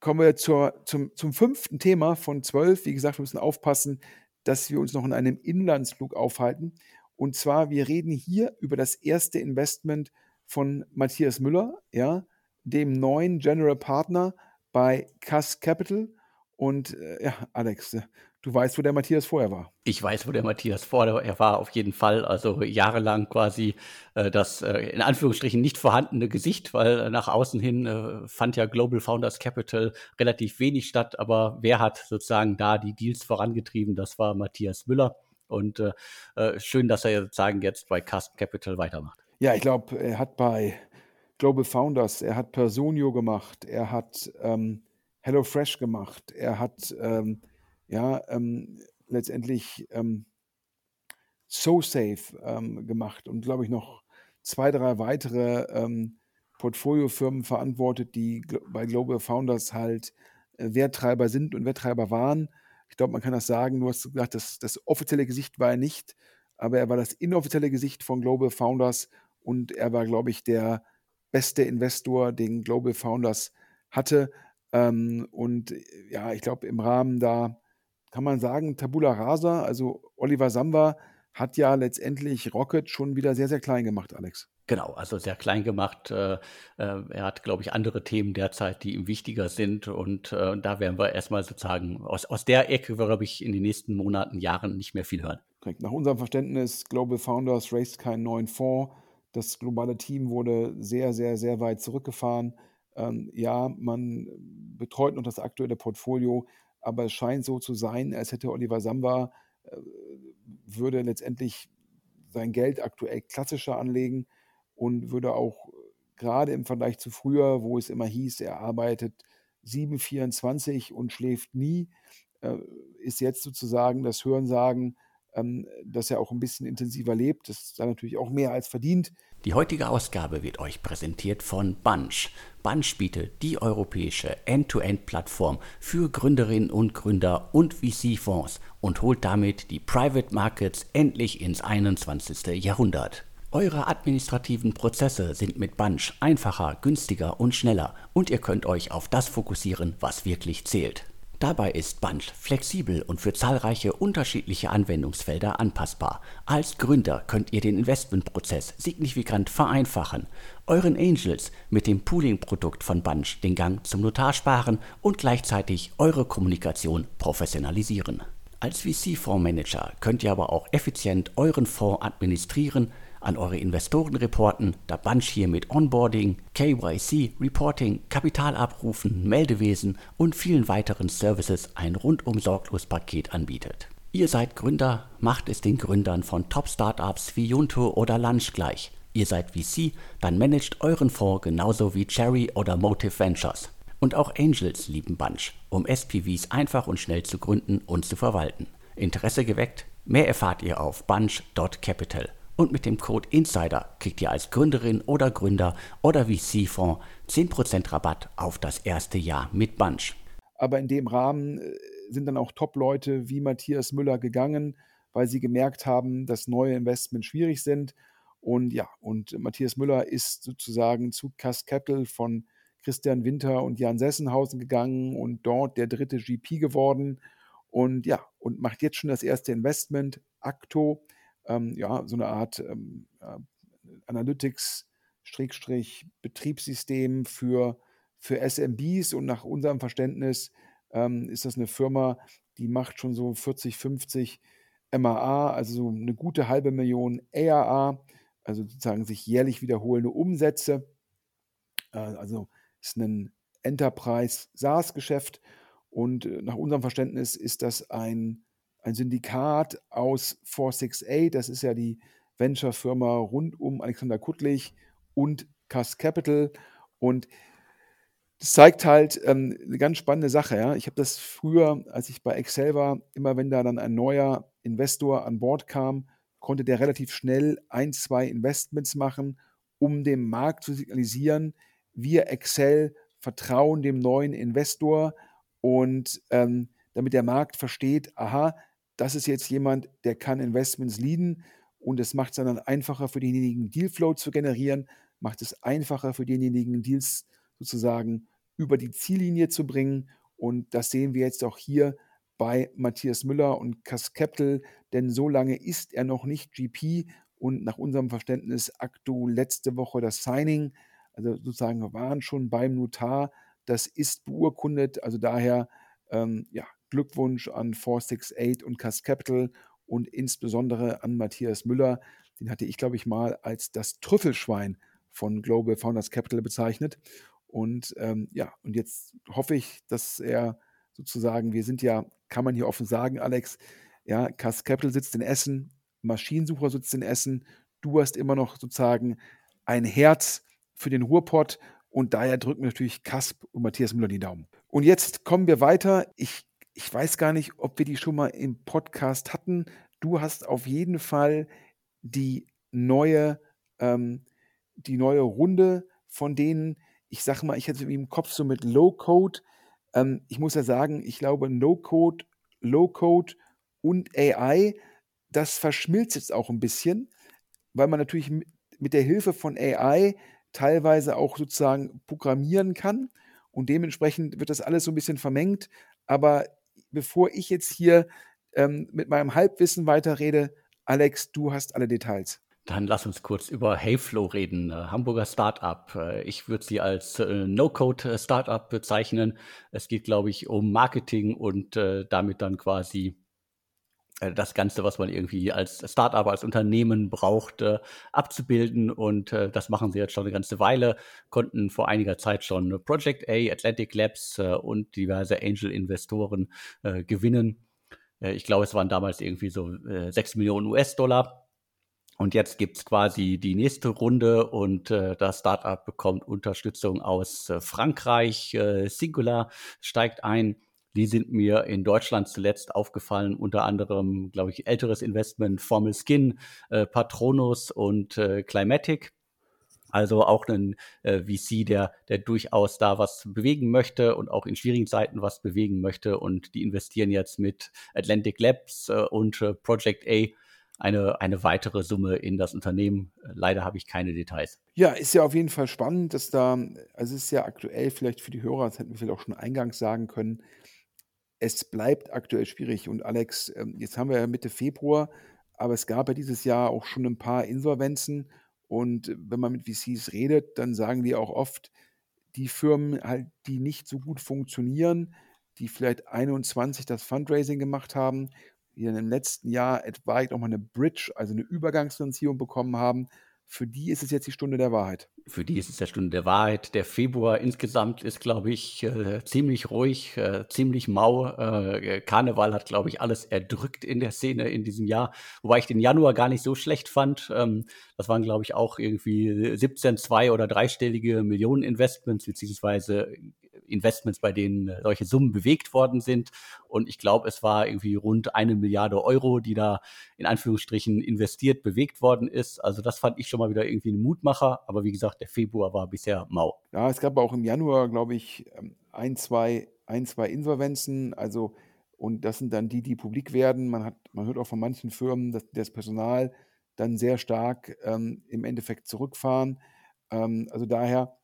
kommen wir zur, zum, zum fünften Thema von zwölf. Wie gesagt, wir müssen aufpassen, dass wir uns noch in einem Inlandsflug aufhalten. Und zwar, wir reden hier über das erste Investment von Matthias Müller, ja, dem neuen General Partner bei Cass Capital. Und äh, ja, Alex, Du weißt, wo der Matthias vorher war. Ich weiß, wo der Matthias vorher war, auf jeden Fall. Also jahrelang quasi äh, das äh, in Anführungsstrichen nicht vorhandene Gesicht, weil äh, nach außen hin äh, fand ja Global Founders Capital relativ wenig statt. Aber wer hat sozusagen da die Deals vorangetrieben? Das war Matthias Müller. Und äh, äh, schön, dass er sozusagen jetzt bei Cast Capital weitermacht. Ja, ich glaube, er hat bei Global Founders, er hat Personio gemacht, er hat ähm, HelloFresh gemacht, er hat ähm, ja, ähm, letztendlich ähm, SoSafe ähm, gemacht und glaube ich noch zwei, drei weitere ähm, Portfoliofirmen verantwortet, die bei Global Founders halt äh, Werttreiber sind und Werttreiber waren. Ich glaube, man kann das sagen. Du hast gesagt, das, das offizielle Gesicht war er nicht, aber er war das inoffizielle Gesicht von Global Founders und er war, glaube ich, der beste Investor, den Global Founders hatte. Ähm, und äh, ja, ich glaube, im Rahmen da kann man sagen, Tabula Rasa, also Oliver Samba hat ja letztendlich Rocket schon wieder sehr, sehr klein gemacht, Alex. Genau, also sehr klein gemacht. Äh, äh, er hat, glaube ich, andere Themen derzeit, die ihm wichtiger sind. Und da werden wir erstmal sozusagen aus, aus der Ecke, glaube ich, in den nächsten Monaten, Jahren nicht mehr viel hören. Nach unserem Verständnis, Global Founders raised keinen neuen Fonds. Das globale Team wurde sehr, sehr, sehr weit zurückgefahren. Ähm, ja, man betreut noch das aktuelle Portfolio, aber es scheint so zu sein, als hätte Oliver Samba, äh, würde letztendlich sein Geld aktuell klassischer anlegen und würde auch gerade im Vergleich zu früher, wo es immer hieß, er arbeitet 7,24 und schläft nie, äh, ist jetzt sozusagen das Hörensagen, ähm, dass er auch ein bisschen intensiver lebt. Das ist dann natürlich auch mehr als verdient. Die heutige Ausgabe wird euch präsentiert von Bunch. Bunch bietet die europäische End-to-End-Plattform für Gründerinnen und Gründer und VC-Fonds und holt damit die Private Markets endlich ins 21. Jahrhundert. Eure administrativen Prozesse sind mit Bunch einfacher, günstiger und schneller und ihr könnt euch auf das fokussieren, was wirklich zählt. Dabei ist Bunch flexibel und für zahlreiche unterschiedliche Anwendungsfelder anpassbar. Als Gründer könnt ihr den Investmentprozess signifikant vereinfachen, euren Angels mit dem Pooling-Produkt von Bunch den Gang zum Notar sparen und gleichzeitig eure Kommunikation professionalisieren. Als VC-Fondsmanager könnt ihr aber auch effizient euren Fonds administrieren, an eure Investoren reporten, da Bunch hier mit Onboarding, KYC, Reporting, Kapitalabrufen, Meldewesen und vielen weiteren Services ein rundum sorglos Paket anbietet. Ihr seid Gründer, macht es den Gründern von Top-Startups wie Junto oder Lunch gleich. Ihr seid VC, dann managt euren Fonds genauso wie Cherry oder Motive Ventures. Und auch Angels lieben Bunch, um SPVs einfach und schnell zu gründen und zu verwalten. Interesse geweckt? Mehr erfahrt ihr auf bunch.capital. Und mit dem Code INSIDER kriegt ihr als Gründerin oder Gründer oder VC-Fonds 10% Rabatt auf das erste Jahr mit Bunch. Aber in dem Rahmen äh, sind dann auch Top-Leute wie Matthias Müller gegangen, weil sie gemerkt haben, dass neue Investments schwierig sind. Und ja, und Matthias Müller ist sozusagen zu Capital von Christian Winter und Jan Sessenhausen gegangen und dort der dritte GP geworden. Und ja, und macht jetzt schon das erste Investment, Acto ähm, ja, so eine Art ähm, äh, Analytics-Betriebssystem für, für SMBs und nach unserem Verständnis ähm, ist das eine Firma, die macht schon so 40, 50 MAA, also so eine gute halbe Million AAA, also sozusagen sich jährlich wiederholende Umsätze. Äh, also ist ein Enterprise SaaS-Geschäft und äh, nach unserem Verständnis ist das ein ein Syndikat aus 468, das ist ja die Venture-Firma rund um Alexander Kuttlich und Cass Capital. Und das zeigt halt ähm, eine ganz spannende Sache. Ja? Ich habe das früher, als ich bei Excel war, immer wenn da dann ein neuer Investor an Bord kam, konnte der relativ schnell ein, zwei Investments machen, um dem Markt zu signalisieren, wir Excel vertrauen dem neuen Investor und ähm, damit der Markt versteht, aha, das ist jetzt jemand, der kann Investments leaden und es macht es dann einfacher für denjenigen, Dealflow zu generieren, macht es einfacher für denjenigen, Deals sozusagen über die Ziellinie zu bringen. Und das sehen wir jetzt auch hier bei Matthias Müller und Cass Capital, denn so lange ist er noch nicht GP und nach unserem Verständnis aktu letzte Woche das Signing, also sozusagen waren schon beim Notar, das ist beurkundet, also daher ähm, ja, Glückwunsch an 468 und Cass Capital und insbesondere an Matthias Müller. Den hatte ich, glaube ich, mal als das Trüffelschwein von Global Founders Capital bezeichnet. Und ähm, ja, und jetzt hoffe ich, dass er sozusagen, wir sind ja, kann man hier offen sagen, Alex, ja, Cass Capital sitzt in Essen, Maschinensucher sitzt in Essen, du hast immer noch sozusagen ein Herz für den Ruhrpott und daher drücken natürlich Kasp und Matthias Müller die Daumen. Und jetzt kommen wir weiter. Ich ich weiß gar nicht, ob wir die schon mal im Podcast hatten. Du hast auf jeden Fall die neue, ähm, die neue Runde von denen, ich sage mal, ich hätte im Kopf so mit Low Code. Ähm, ich muss ja sagen, ich glaube, No Code, Low Code und AI, das verschmilzt jetzt auch ein bisschen, weil man natürlich mit der Hilfe von AI teilweise auch sozusagen programmieren kann und dementsprechend wird das alles so ein bisschen vermengt. Aber bevor ich jetzt hier ähm, mit meinem Halbwissen weiterrede, Alex, du hast alle Details. Dann lass uns kurz über Heyflow reden. Äh, Hamburger Startup. Äh, ich würde sie als äh, No-Code-Startup bezeichnen. Es geht, glaube ich, um Marketing und damit dann quasi das Ganze, was man irgendwie als Startup, als Unternehmen braucht, äh, abzubilden. Und das machen sie jetzt schon eine ganze Weile, konnten vor einiger Zeit schon Project A, Atlantic Labs und diverse Angel-Investoren gewinnen. ich glaube, es waren damals irgendwie so 6 Millionen US-Dollar und jetzt gibt es quasi die nächste Runde und äh, das Startup bekommt Unterstützung aus äh, Frankreich. Äh, Singular steigt ein. Die sind mir in Deutschland zuletzt aufgefallen, unter anderem, glaube ich, älteres Investment Formel Skin, äh, Patronus und äh, Climatic. Also auch ein äh, VC, der, der durchaus da was bewegen möchte und auch in schwierigen Zeiten was bewegen möchte. Und die investieren jetzt mit Atlantic Labs äh, und äh, Project A eine, eine weitere Summe in das Unternehmen. Leider habe ich keine Details. Ja, ist ja auf jeden Fall spannend, dass da, also es ist ja aktuell vielleicht für die Hörer, das hätten wir vielleicht auch schon eingangs sagen können, es bleibt aktuell schwierig. Und Alex, ähm, jetzt haben wir ja Mitte Februar, aber es gab ja dieses Jahr auch schon ein paar Insolvenzen und wenn man mit VCs redet, dann sagen die auch oft, die Firmen halt, die nicht so gut funktionieren, die vielleicht 21 das Fundraising gemacht haben, die dann im letzten Jahr etwa auch mal eine Bridge, also eine Übergangsfinanzierung bekommen haben, für die ist es jetzt die Stunde der Wahrheit. Für die ist es der Stunde der Wahrheit. Der Februar insgesamt ist, glaube ich, äh, ziemlich ruhig, äh, ziemlich mau. Äh, Karneval hat, glaube ich, alles erdrückt in der Szene in diesem Jahr. Wobei ich den Januar gar nicht so schlecht fand. Ähm, das waren, glaube ich, auch irgendwie 17, zwei- oder dreistellige Millionen-Investments, beziehungsweise Investments, bei denen äh, solche Summen bewegt worden sind. Und ich glaube, es war irgendwie rund eine Milliarde Euro, die da in Anführungsstrichen investiert, bewegt worden ist. Also das fand ich schon mal wieder irgendwie ein Mutmacher. Aber wie gesagt, der Februar war bisher mau. Ja, es gab auch im Januar, glaube ich, ähm, ein, zwei, ein, zwei Insolvenzen. Also und das sind dann die, die publik werden. Man, hat, man hört auch von manchen Firmen, dass das Personal dann sehr stark ähm, im Endeffekt zurückfahren. Ähm, also daher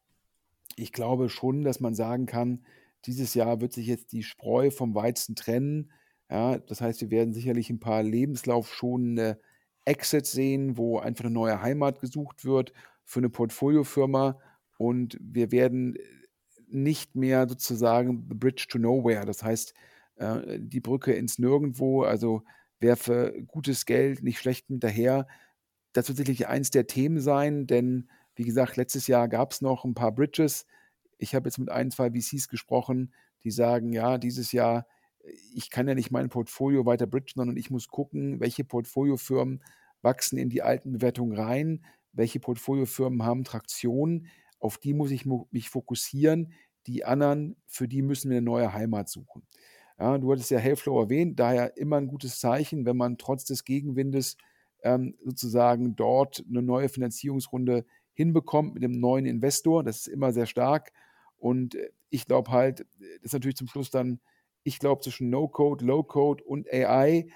ich glaube schon, dass man sagen kann, dieses Jahr wird sich jetzt die Spreu vom Weizen trennen. Ja, das heißt, wir werden sicherlich ein paar lebenslaufschonende Exits sehen, wo einfach eine neue Heimat gesucht wird für eine Portfoliofirma und wir werden nicht mehr sozusagen the bridge to nowhere, das heißt äh, die Brücke ins Nirgendwo, also werfe gutes Geld nicht schlecht hinterher. Das wird sicherlich eins der Themen sein, denn wie gesagt, letztes Jahr gab es noch ein paar Bridges. Ich habe jetzt mit ein, zwei VCs gesprochen, die sagen, ja, dieses Jahr, ich kann ja nicht mein Portfolio weiter bridgen, sondern ich muss gucken, welche Portfoliofirmen wachsen in die alten Bewertungen rein, welche Portfoliofirmen haben Traktion, auf die muss ich mich fokussieren. Die anderen, für die müssen wir eine neue Heimat suchen. Ja, du hattest ja Hellflow erwähnt, daher immer ein gutes Zeichen, wenn man trotz des Gegenwindes ähm, sozusagen dort eine neue Finanzierungsrunde hinbekommt mit dem neuen Investor. Das ist immer sehr stark. Und äh, ich glaube halt, das ist natürlich zum Schluss dann, ich glaube, zwischen No-Code, Low-Code und AI,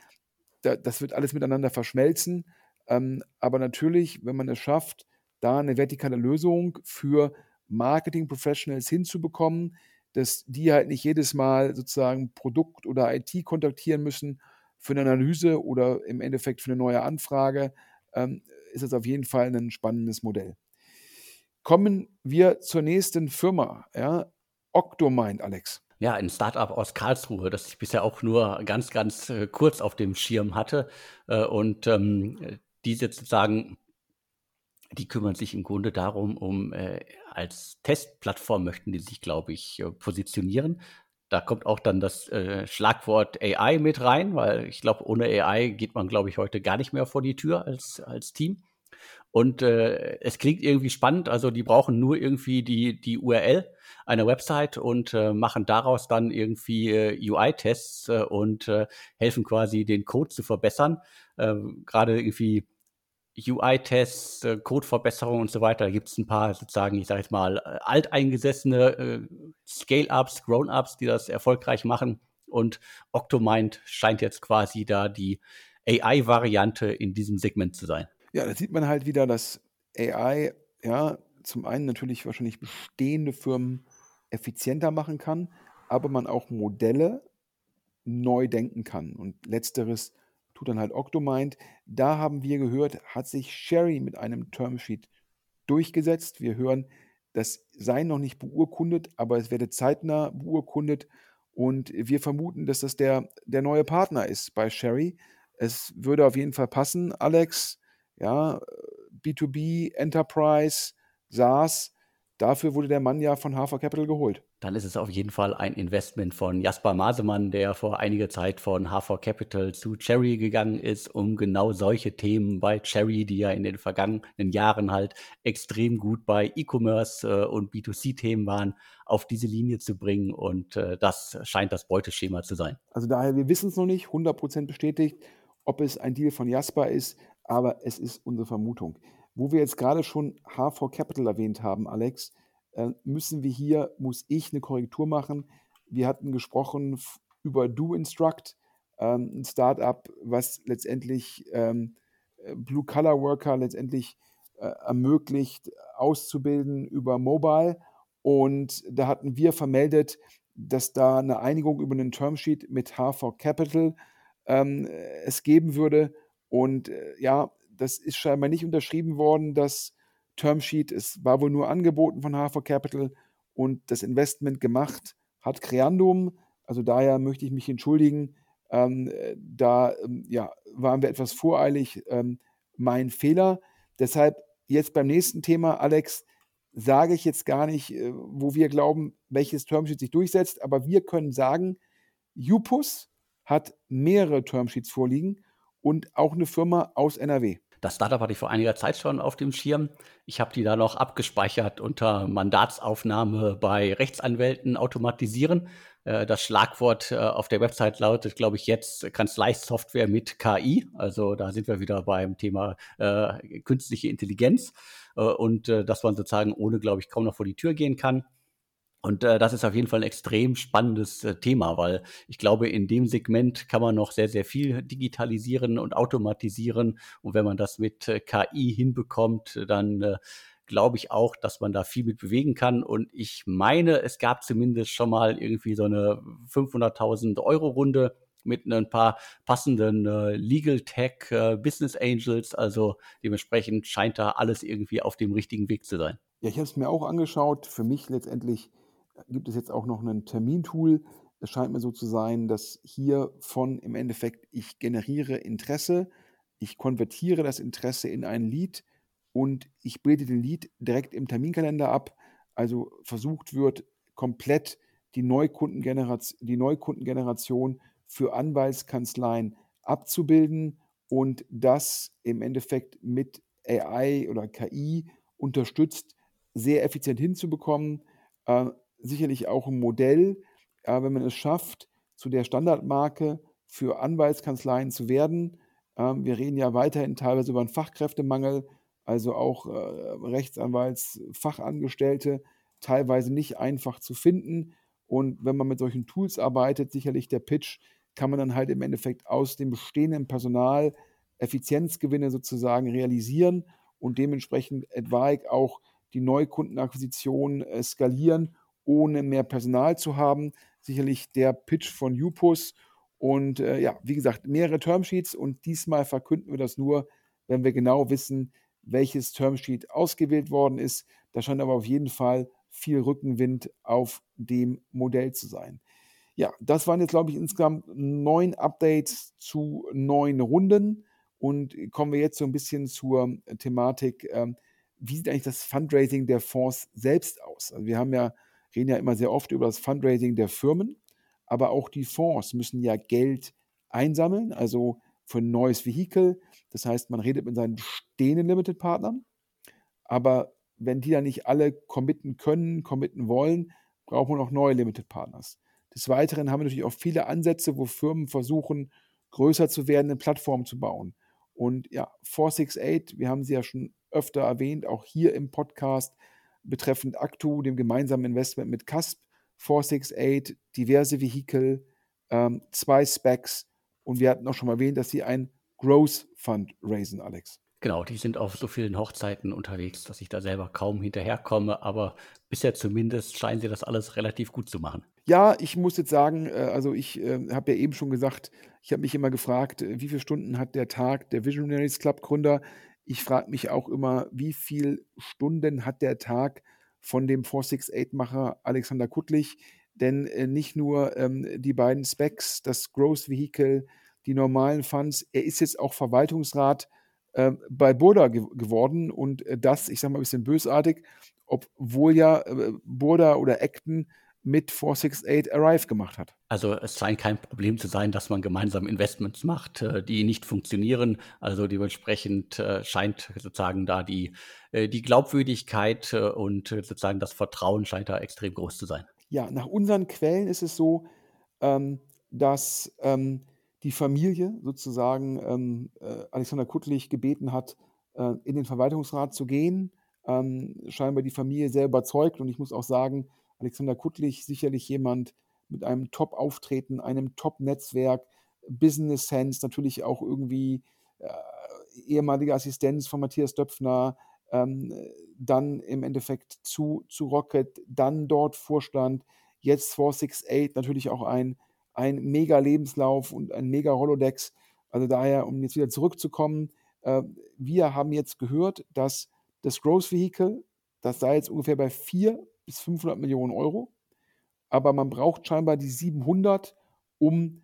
da, das wird alles miteinander verschmelzen. Ähm, aber natürlich, wenn man es schafft, da eine vertikale Lösung für Marketing-Professionals hinzubekommen, dass die halt nicht jedes Mal sozusagen Produkt oder IT kontaktieren müssen für eine Analyse oder im Endeffekt für eine neue Anfrage, ähm, ist das auf jeden Fall ein spannendes Modell. Kommen wir zur nächsten Firma, ja, Octomind, Alex. Ja, ein Startup aus Karlsruhe, das ich bisher auch nur ganz, ganz äh, kurz auf dem Schirm hatte. Äh, und ähm, die sozusagen, die kümmern sich im Grunde darum, um äh, als Testplattform möchten die sich, glaube ich, äh, positionieren. Da kommt auch dann das äh, Schlagwort AI mit rein, weil ich glaube, ohne AI geht man, glaube ich, heute gar nicht mehr vor die Tür als, als Team. Und äh, es klingt irgendwie spannend. Also die brauchen nur irgendwie die, die URL einer Website und äh, machen daraus dann irgendwie äh, UI-Tests äh, und äh, helfen quasi den Code zu verbessern. Äh, Gerade irgendwie UI-Tests, äh, Codeverbesserungen und so weiter. Da gibt es ein paar sozusagen, ich sage jetzt mal, äh, alteingesessene äh, Scale-Ups, Grown-Ups, die das erfolgreich machen. Und Octomind scheint jetzt quasi da die AI-Variante in diesem Segment zu sein. Ja, da sieht man halt wieder, dass AI, ja, zum einen natürlich wahrscheinlich bestehende Firmen effizienter machen kann, aber man auch Modelle neu denken kann. Und letzteres tut dann halt Octomind. Da haben wir gehört, hat sich Sherry mit einem Termsheet durchgesetzt. Wir hören, das sei noch nicht beurkundet, aber es werde zeitnah beurkundet. Und wir vermuten, dass das der, der neue Partner ist bei Sherry. Es würde auf jeden Fall passen. Alex, ja, B2B, Enterprise, SaaS, dafür wurde der Mann ja von Hafer Capital geholt. Dann ist es auf jeden Fall ein Investment von Jasper Masemann, der vor einiger Zeit von Hafer Capital zu Cherry gegangen ist, um genau solche Themen bei Cherry, die ja in den vergangenen Jahren halt extrem gut bei E-Commerce äh, und B2C-Themen waren, auf diese Linie zu bringen. Und äh, das scheint das Beuteschema zu sein. Also daher, wir wissen es noch nicht, 100% bestätigt, ob es ein Deal von Jasper ist, aber es ist unsere Vermutung. Wo wir jetzt gerade schon H4 Capital erwähnt haben, Alex, äh, müssen wir hier, muss ich eine Korrektur machen. Wir hatten gesprochen über DoInstruct, ähm, ein Startup, was letztendlich ähm, äh, Blue Collar Worker letztendlich äh, ermöglicht, auszubilden über Mobile. Und da hatten wir vermeldet, dass da eine Einigung über einen Termsheet mit H4 Capital ähm, es geben würde. Und äh, ja, das ist scheinbar nicht unterschrieben worden, das Termsheet. Es war wohl nur angeboten von Hafer Capital und das Investment gemacht hat Creandum. Also daher möchte ich mich entschuldigen. Ähm, da ähm, ja, waren wir etwas voreilig. Ähm, mein Fehler. Deshalb jetzt beim nächsten Thema, Alex, sage ich jetzt gar nicht, äh, wo wir glauben, welches Termsheet sich durchsetzt, aber wir können sagen, Jupus hat mehrere Termsheets vorliegen und auch eine Firma aus NRW. Das Startup hatte ich vor einiger Zeit schon auf dem Schirm. Ich habe die da noch abgespeichert unter Mandatsaufnahme bei Rechtsanwälten automatisieren. Äh, das Schlagwort äh, auf der Website lautet, glaube ich, jetzt Kanzleisoftware mit KI. Also da sind wir wieder beim Thema äh, künstliche Intelligenz äh, und äh, dass man sozusagen ohne, glaube ich, kaum noch vor die Tür gehen kann. Und äh, das ist auf jeden Fall ein extrem spannendes äh, Thema, weil ich glaube, in dem Segment kann man noch sehr, sehr viel digitalisieren und automatisieren. Und wenn man das mit äh, KI hinbekommt, dann äh, glaube ich auch, dass man da viel mit bewegen kann. Und ich meine, es gab zumindest schon mal irgendwie so eine 500.000 Euro Runde mit ein paar passenden äh, Legal Tech äh, Business Angels. Also dementsprechend scheint da alles irgendwie auf dem richtigen Weg zu sein. Ja, ich habe es mir auch angeschaut. Für mich letztendlich gibt es jetzt auch noch ein Termintool. Es scheint mir so zu sein, dass hier von im Endeffekt ich generiere Interesse, ich konvertiere das Interesse in ein Lead und ich bilde den Lead direkt im Terminkalender ab. Also versucht wird, komplett die Neukundengeneration, die Neukundengeneration für Anwaltskanzleien abzubilden und das im Endeffekt mit AI oder KI unterstützt, sehr effizient hinzubekommen. Sicherlich auch ein Modell, äh, wenn man es schafft, zu der Standardmarke für Anwaltskanzleien zu werden. Ähm, wir reden ja weiterhin teilweise über einen Fachkräftemangel, also auch äh, Rechtsanwaltsfachangestellte teilweise nicht einfach zu finden. Und wenn man mit solchen Tools arbeitet, sicherlich der Pitch, kann man dann halt im Endeffekt aus dem bestehenden Personal Effizienzgewinne sozusagen realisieren und dementsprechend etwaig auch die Neukundenakquisition äh, skalieren ohne mehr Personal zu haben. Sicherlich der Pitch von Upus. Und äh, ja, wie gesagt, mehrere Termsheets und diesmal verkünden wir das nur, wenn wir genau wissen, welches Termsheet ausgewählt worden ist. Da scheint aber auf jeden Fall viel Rückenwind auf dem Modell zu sein. Ja, das waren jetzt, glaube ich, insgesamt neun Updates zu neun Runden. Und kommen wir jetzt so ein bisschen zur Thematik, ähm, wie sieht eigentlich das Fundraising der Fonds selbst aus? Also wir haben ja reden ja immer sehr oft über das Fundraising der Firmen, aber auch die Fonds müssen ja Geld einsammeln, also für ein neues Vehikel. Das heißt, man redet mit seinen bestehenden Limited-Partnern, aber wenn die dann nicht alle committen können, committen wollen, brauchen wir noch neue Limited Partners. Des Weiteren haben wir natürlich auch viele Ansätze, wo Firmen versuchen, größer zu werden, eine Plattform zu bauen. Und ja, 468, wir haben sie ja schon öfter erwähnt, auch hier im Podcast, betreffend Actu, dem gemeinsamen Investment mit CASP, 468, diverse Vehikel, ähm, zwei Specs und wir hatten auch schon mal erwähnt, dass sie ein Growth Fund raisen, Alex. Genau, die sind auf so vielen Hochzeiten unterwegs, dass ich da selber kaum hinterherkomme, aber bisher zumindest scheinen sie das alles relativ gut zu machen. Ja, ich muss jetzt sagen, äh, also ich äh, habe ja eben schon gesagt, ich habe mich immer gefragt, äh, wie viele Stunden hat der Tag der Visionaries Club Gründer? Ich frage mich auch immer, wie viele Stunden hat der Tag von dem 468-Macher Alexander Kuttlich? Denn äh, nicht nur ähm, die beiden Specs, das Growth Vehicle, die normalen Funds, er ist jetzt auch Verwaltungsrat äh, bei Burda ge geworden und äh, das, ich sage mal ein bisschen bösartig, obwohl ja äh, Burda oder Acton mit 468 Arrive gemacht hat. Also es scheint kein Problem zu sein, dass man gemeinsam Investments macht, äh, die nicht funktionieren. Also dementsprechend äh, scheint sozusagen da die, äh, die Glaubwürdigkeit und sozusagen das Vertrauen scheint da extrem groß zu sein. Ja, nach unseren Quellen ist es so, ähm, dass ähm, die Familie sozusagen ähm, Alexander Kuttlich gebeten hat, in den Verwaltungsrat zu gehen. scheinbar die Familie sehr überzeugt und ich muss auch sagen, Alexander Kuttlich sicherlich jemand mit einem Top-Auftreten, einem Top-Netzwerk, Business Sense, natürlich auch irgendwie äh, ehemalige Assistenz von Matthias Döpfner, ähm, dann im Endeffekt zu, zu Rocket, dann dort Vorstand, jetzt 468, natürlich auch ein, ein mega Lebenslauf und ein mega Holodex. Also daher, um jetzt wieder zurückzukommen, äh, wir haben jetzt gehört, dass das Growth Vehicle, das sei jetzt ungefähr bei 4 bis 500 Millionen Euro. Aber man braucht scheinbar die 700, um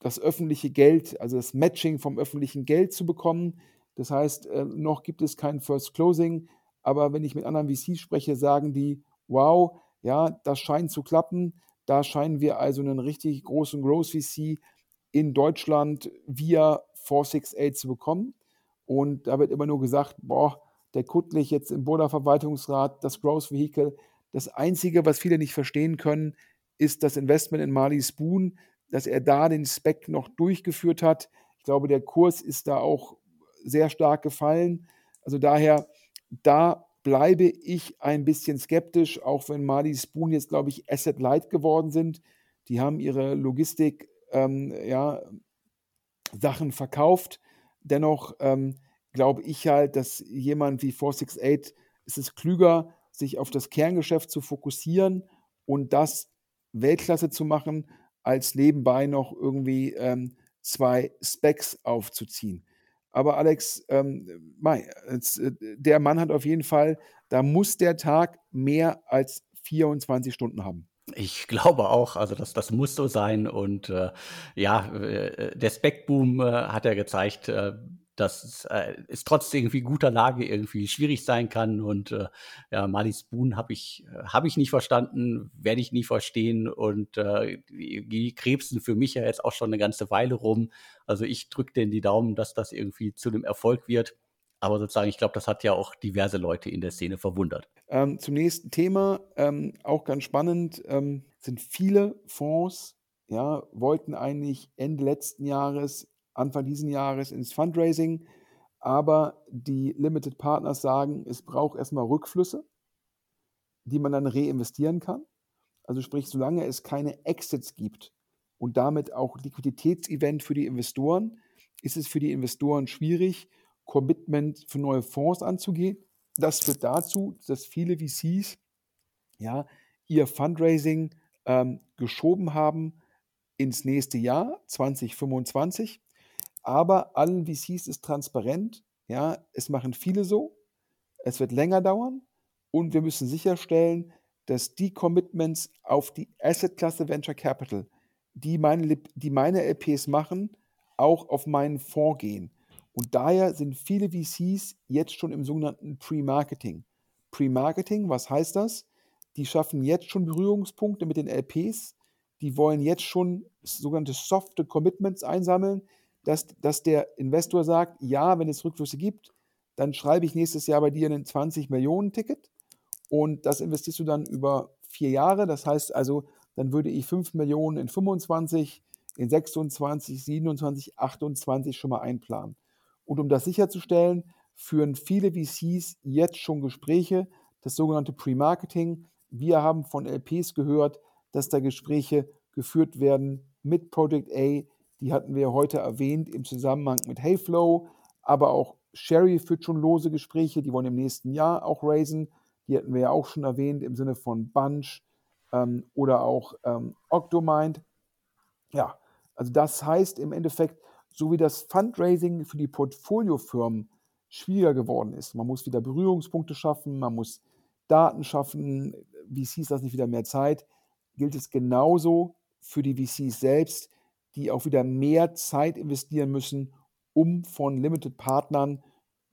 das öffentliche Geld, also das Matching vom öffentlichen Geld zu bekommen. Das heißt, äh, noch gibt es kein First Closing. Aber wenn ich mit anderen VCs spreche, sagen die, wow, ja, das scheint zu klappen. Da scheinen wir also einen richtig großen Growth VC in Deutschland via 468 zu bekommen. Und da wird immer nur gesagt, boah, der Kuttlich jetzt im Boda Verwaltungsrat, das Growth Vehicle, das Einzige, was viele nicht verstehen können, ist das Investment in Marley Spoon, dass er da den Spec noch durchgeführt hat. Ich glaube, der Kurs ist da auch sehr stark gefallen. Also daher, da bleibe ich ein bisschen skeptisch, auch wenn Marley Spoon jetzt, glaube ich, Asset Light geworden sind. Die haben ihre Logistik, ähm, ja, Sachen verkauft. Dennoch ähm, glaube ich halt, dass jemand wie 468 ist es klüger, sich auf das Kerngeschäft zu fokussieren und das Weltklasse zu machen, als nebenbei noch irgendwie ähm, zwei Specs aufzuziehen. Aber Alex, ähm, äh, der Mann hat auf jeden Fall, da muss der Tag mehr als 24 Stunden haben. Ich glaube auch, also das, das muss so sein. Und äh, ja, äh, der Spec-Boom äh, hat ja gezeigt, äh, dass äh, es trotz irgendwie guter Lage irgendwie schwierig sein kann. Und äh, ja, Mali Spoon habe ich, äh, hab ich nicht verstanden, werde ich nie verstehen. Und äh, die, die krebsen für mich ja jetzt auch schon eine ganze Weile rum. Also ich drücke denen die Daumen, dass das irgendwie zu einem Erfolg wird. Aber sozusagen, ich glaube, das hat ja auch diverse Leute in der Szene verwundert. Ähm, zum nächsten Thema, ähm, auch ganz spannend, ähm, sind viele Fonds, ja, wollten eigentlich Ende letzten Jahres Anfang dieses Jahres ins Fundraising. Aber die Limited Partners sagen, es braucht erstmal Rückflüsse, die man dann reinvestieren kann. Also sprich, solange es keine Exits gibt und damit auch Liquiditätsevent für die Investoren, ist es für die Investoren schwierig, Commitment für neue Fonds anzugehen. Das führt dazu, dass viele VCs ja, ihr Fundraising ähm, geschoben haben ins nächste Jahr 2025 aber allen VCs ist transparent. Ja, es machen viele so. Es wird länger dauern und wir müssen sicherstellen, dass die Commitments auf die Assetklasse Venture Capital, die meine, die meine LPs machen, auch auf meinen Fonds gehen. Und daher sind viele VCs jetzt schon im sogenannten Pre-Marketing. Pre-Marketing, was heißt das? Die schaffen jetzt schon Berührungspunkte mit den LPs. Die wollen jetzt schon sogenannte softe Commitments einsammeln dass, dass der Investor sagt, ja, wenn es Rückflüsse gibt, dann schreibe ich nächstes Jahr bei dir ein 20 Millionen Ticket und das investierst du dann über vier Jahre. Das heißt also, dann würde ich 5 Millionen in 25, in 26, 27, 28 schon mal einplanen. Und um das sicherzustellen, führen viele VCs jetzt schon Gespräche, das sogenannte Pre-Marketing. Wir haben von LPs gehört, dass da Gespräche geführt werden mit Project A, die hatten wir heute erwähnt im Zusammenhang mit Heyflow, aber auch Sherry führt schon lose Gespräche, die wollen im nächsten Jahr auch raisen. Die hatten wir ja auch schon erwähnt im Sinne von Bunch ähm, oder auch ähm, Octomind. Ja, also das heißt im Endeffekt, so wie das Fundraising für die Portfoliofirmen schwieriger geworden ist. Man muss wieder Berührungspunkte schaffen, man muss Daten schaffen, VCs lassen sich wieder mehr Zeit, gilt es genauso für die VCs selbst die auch wieder mehr Zeit investieren müssen, um von Limited Partnern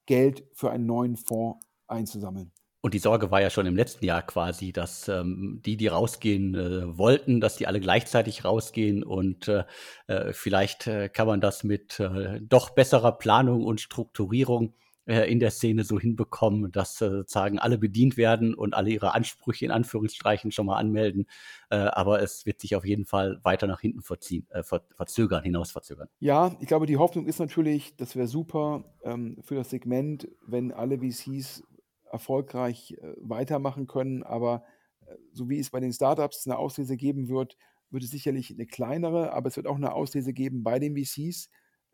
Geld für einen neuen Fonds einzusammeln. Und die Sorge war ja schon im letzten Jahr quasi, dass ähm, die, die rausgehen äh, wollten, dass die alle gleichzeitig rausgehen. Und äh, äh vielleicht äh, kann man das mit äh, doch besserer Planung und Strukturierung äh, in der Szene so hinbekommen, dass sozusagen alle bedient werden und alle ihre Ansprüche in Anführungsstreichen schon mal anmelden. aber es wird sich auf jeden Fall weiter nach hinten verziehen, ver verzögern, hinaus verzögern. Ja, ich glaube, die Hoffnung ist natürlich, das wäre super ähm, für das Segment, wenn alle VCs erfolgreich äh, weitermachen können. Aber äh, so wie es bei den Startups eine Auslese geben wird, wird es sicherlich eine kleinere, aber es wird auch eine Auslese geben bei den VCs,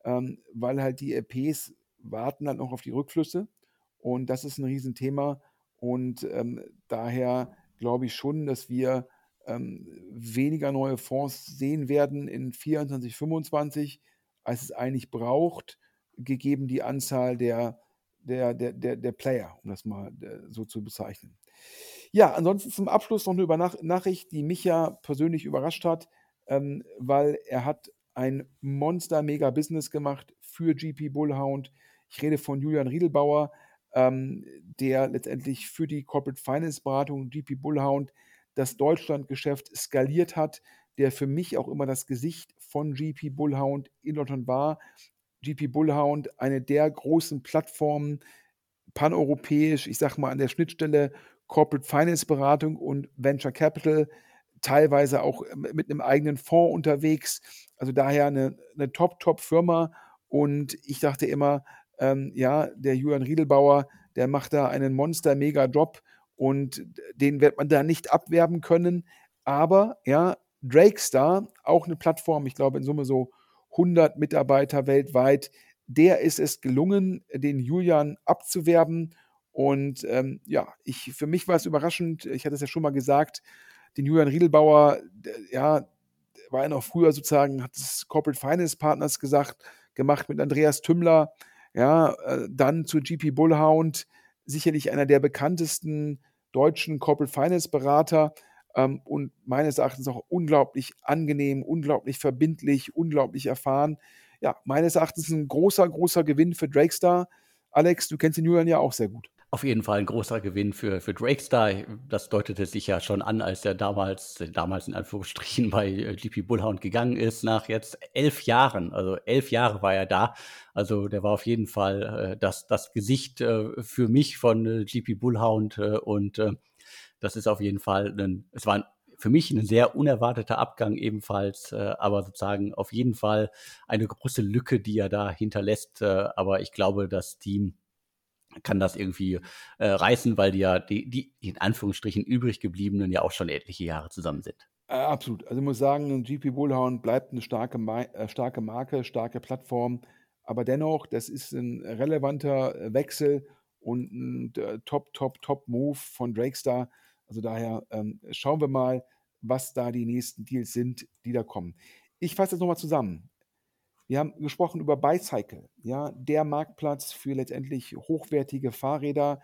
ähm, weil halt die LPs warten dann noch auf die Rückflüsse. Und das ist ein Riesenthema. Und ähm, daher glaube ich schon, dass wir ähm, weniger neue Fonds sehen werden in 24, 25, als es eigentlich braucht, gegeben die Anzahl der der, der, der, der Player, um das mal äh, so zu bezeichnen. Ja, ansonsten zum Abschluss noch eine Über Nachricht, die mich ja persönlich überrascht hat, ähm, weil er hat ein Monster-Mega-Business gemacht für GP Bullhound. Ich rede von Julian Riedelbauer, ähm, der letztendlich für die Corporate Finance Beratung GP Bullhound das Deutschlandgeschäft skaliert hat, der für mich auch immer das Gesicht von GP Bullhound in Deutschland war. GP Bullhound eine der großen Plattformen, paneuropäisch, ich sage mal an der Schnittstelle Corporate Finance Beratung und Venture Capital, teilweise auch mit einem eigenen Fonds unterwegs. Also daher eine, eine Top-Top-Firma. Und ich dachte immer, ähm, ja, der Julian Riedelbauer, der macht da einen Monster-Mega-Job und den wird man da nicht abwerben können. Aber ja, Drakestar, auch eine Plattform, ich glaube in Summe so 100 Mitarbeiter weltweit. Der ist es gelungen, den Julian abzuwerben. Und ähm, ja, ich, für mich war es überraschend. Ich hatte es ja schon mal gesagt, den Julian Riedelbauer, ja, war ja noch früher sozusagen, hat es Corporate Finance Partners gesagt, gemacht mit Andreas Tümmler, ja, äh, dann zu GP Bullhound, sicherlich einer der bekanntesten deutschen Corporate Finance Berater ähm, und meines Erachtens auch unglaublich angenehm, unglaublich verbindlich, unglaublich erfahren. Ja, meines Erachtens ein großer, großer Gewinn für Drakestar. Alex, du kennst den Julian ja auch sehr gut. Auf jeden Fall ein großer Gewinn für, für Drakestar. Das deutete sich ja schon an, als er damals, damals in Anführungsstrichen bei äh, GP Bullhound gegangen ist, nach jetzt elf Jahren. Also elf Jahre war er da. Also der war auf jeden Fall äh, das, das Gesicht äh, für mich von äh, GP Bullhound äh, und äh, das ist auf jeden Fall ein, es war ein, für mich ein sehr unerwarteter Abgang ebenfalls, äh, aber sozusagen auf jeden Fall eine große Lücke, die er da hinterlässt. Äh, aber ich glaube, das Team kann das irgendwie äh, reißen, weil die ja die, die in Anführungsstrichen übrig gebliebenen ja auch schon etliche Jahre zusammen sind. Äh, absolut. Also ich muss sagen, GP Bullhound bleibt eine starke, äh, starke Marke, starke Plattform. Aber dennoch, das ist ein relevanter äh, Wechsel und ein äh, Top, Top, Top Move von Drakestar. Also daher ähm, schauen wir mal, was da die nächsten Deals sind, die da kommen. Ich fasse das nochmal zusammen. Wir haben gesprochen über Bicycle, ja, der Marktplatz für letztendlich hochwertige Fahrräder.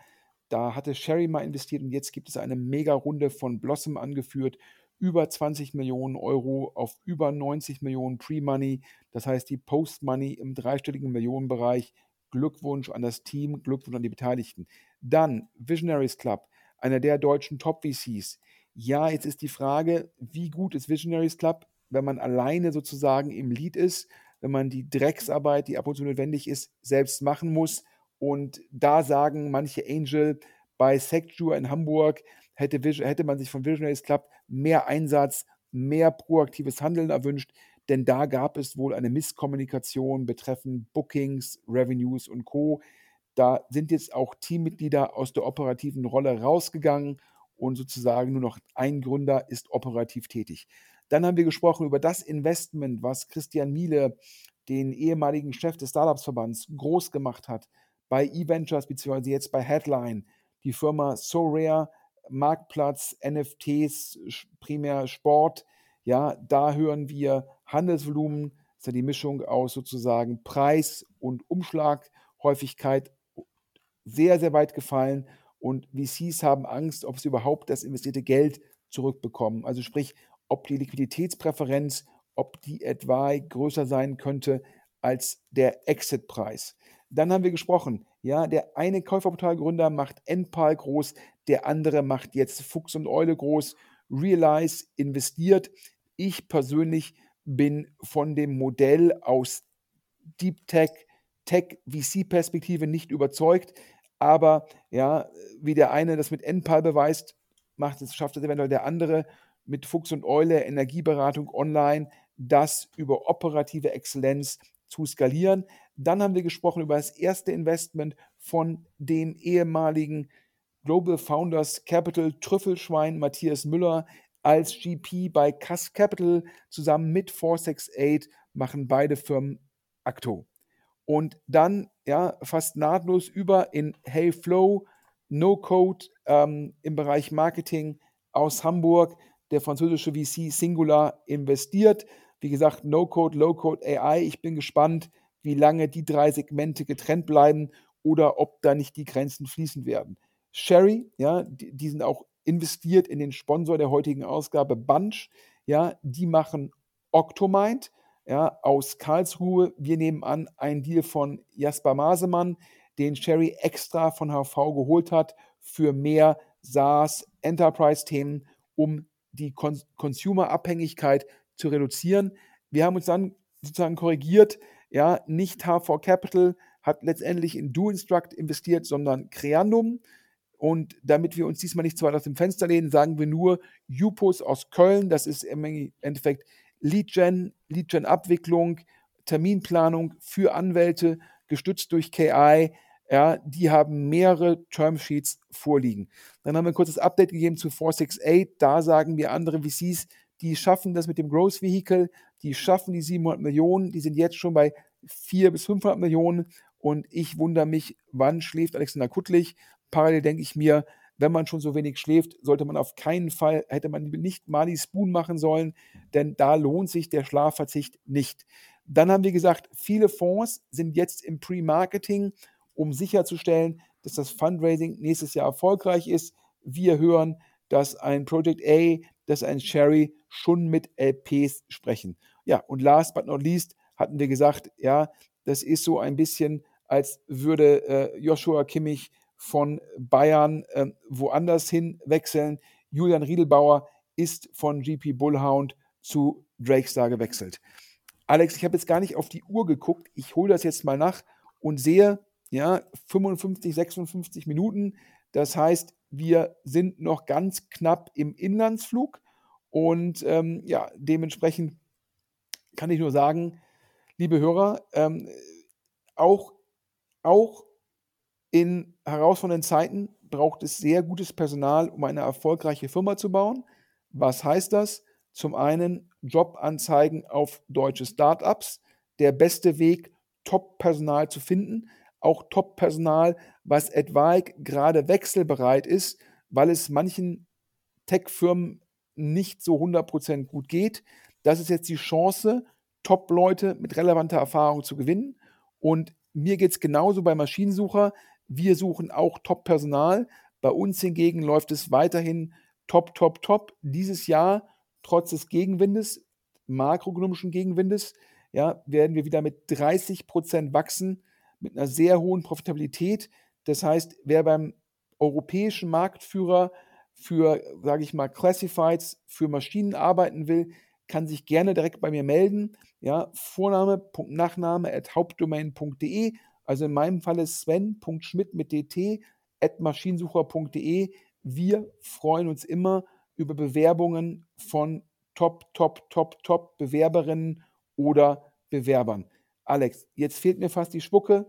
Da hatte Sherry mal investiert und jetzt gibt es eine Mega-Runde von Blossom angeführt. Über 20 Millionen Euro auf über 90 Millionen Pre-Money. Das heißt, die Post-Money im dreistelligen Millionenbereich. Glückwunsch an das Team, Glückwunsch an die Beteiligten. Dann Visionaries Club einer der deutschen Top-VCs. Ja, jetzt ist die Frage, wie gut ist Visionaries Club, wenn man alleine sozusagen im Lead ist, wenn man die Drecksarbeit, die ab und zu notwendig ist, selbst machen muss. Und da sagen manche Angel, bei Secture in Hamburg hätte, hätte man sich von Visionaries Club mehr Einsatz, mehr proaktives Handeln erwünscht, denn da gab es wohl eine Misskommunikation betreffend Bookings, Revenues und Co. Da sind jetzt auch Teammitglieder aus der operativen Rolle rausgegangen und sozusagen nur noch ein Gründer ist operativ tätig. Dann haben wir gesprochen über das Investment, was Christian Miele, den ehemaligen Chef des Startups-Verbands, groß gemacht hat bei eVentures beziehungsweise jetzt bei Headline. Die Firma SoRare, Marktplatz, NFTs, primär Sport. Ja, da hören wir Handelsvolumen, das ist ja die Mischung aus sozusagen Preis und Umschlaghäufigkeit sehr, sehr weit gefallen und VCs haben Angst, ob sie überhaupt das investierte Geld zurückbekommen. Also sprich, ob die Liquiditätspräferenz, ob die etwa größer sein könnte als der Exit-Preis. Dann haben wir gesprochen, ja, der eine Käuferportalgründer macht Enpal groß, der andere macht jetzt Fuchs und Eule groß, Realize investiert. Ich persönlich bin von dem Modell aus Deep Tech, Tech VC-Perspektive nicht überzeugt. Aber ja, wie der eine das mit NPAL beweist, macht es, schafft es eventuell der andere mit Fuchs und Eule, Energieberatung online, das über operative Exzellenz zu skalieren. Dann haben wir gesprochen über das erste Investment von dem ehemaligen Global Founders Capital Trüffelschwein Matthias Müller als GP bei Cass Capital zusammen mit 468 machen beide Firmen Acto. Und dann ja fast nahtlos über in Hey Flow, No Code ähm, im Bereich Marketing aus Hamburg, der französische VC Singular investiert. Wie gesagt, No Code, Low Code AI. Ich bin gespannt, wie lange die drei Segmente getrennt bleiben oder ob da nicht die Grenzen fließen werden. Sherry, ja, die, die sind auch investiert in den Sponsor der heutigen Ausgabe Bunch, ja, die machen Octomind, ja, aus Karlsruhe. Wir nehmen an, ein Deal von Jasper Masemann, den Sherry extra von HV geholt hat für mehr SaaS Enterprise-Themen, um die Con Consumer-Abhängigkeit zu reduzieren. Wir haben uns dann sozusagen korrigiert, ja, nicht HV Capital hat letztendlich in DoInstruct investiert, sondern Creandum. Und damit wir uns diesmal nicht zu weit aus dem Fenster lehnen, sagen wir nur Jupos aus Köln. Das ist im Endeffekt Lead-Gen, Lead-Gen-Abwicklung, Terminplanung für Anwälte, gestützt durch KI. Ja, die haben mehrere Termsheets vorliegen. Dann haben wir ein kurzes Update gegeben zu 468. Da sagen wir andere VCs, die schaffen das mit dem Growth Vehicle, die schaffen die 700 Millionen, die sind jetzt schon bei 400 bis 500 Millionen. Und ich wundere mich, wann schläft Alexander Kuttlich? Parallel denke ich mir, wenn man schon so wenig schläft, sollte man auf keinen Fall, hätte man nicht Mali Spoon machen sollen, denn da lohnt sich der Schlafverzicht nicht. Dann haben wir gesagt, viele Fonds sind jetzt im Pre-Marketing, um sicherzustellen, dass das Fundraising nächstes Jahr erfolgreich ist. Wir hören, dass ein Project A, dass ein Sherry schon mit LPs sprechen. Ja, und last but not least hatten wir gesagt, ja, das ist so ein bisschen, als würde äh, Joshua Kimmich von Bayern äh, woanders hin wechseln. Julian Riedelbauer ist von GP Bullhound zu Drakestar gewechselt. Alex, ich habe jetzt gar nicht auf die Uhr geguckt. Ich hole das jetzt mal nach und sehe, ja, 55, 56 Minuten. Das heißt, wir sind noch ganz knapp im Inlandsflug und ähm, ja, dementsprechend kann ich nur sagen, liebe Hörer, ähm, auch, auch in herausfordernden Zeiten braucht es sehr gutes Personal, um eine erfolgreiche Firma zu bauen. Was heißt das? Zum einen Jobanzeigen auf deutsche Startups. Der beste Weg, Top-Personal zu finden. Auch Top-Personal, was etwaig gerade wechselbereit ist, weil es manchen Tech-Firmen nicht so 100% gut geht. Das ist jetzt die Chance, Top-Leute mit relevanter Erfahrung zu gewinnen. Und mir geht es genauso bei Maschinensucher. Wir suchen auch Top-Personal. Bei uns hingegen läuft es weiterhin top, top, top. Dieses Jahr, trotz des Gegenwindes, makroökonomischen Gegenwindes, ja, werden wir wieder mit 30 Prozent wachsen, mit einer sehr hohen Profitabilität. Das heißt, wer beim europäischen Marktführer für, sage ich mal, Classifieds, für Maschinen arbeiten will, kann sich gerne direkt bei mir melden. Ja, Vorname, Nachname at hauptdomain.de also in meinem Fall ist sven.schmidt mit dt at maschinensucher.de. Wir freuen uns immer über Bewerbungen von Top, Top, Top, Top Bewerberinnen oder Bewerbern. Alex, jetzt fehlt mir fast die Spucke.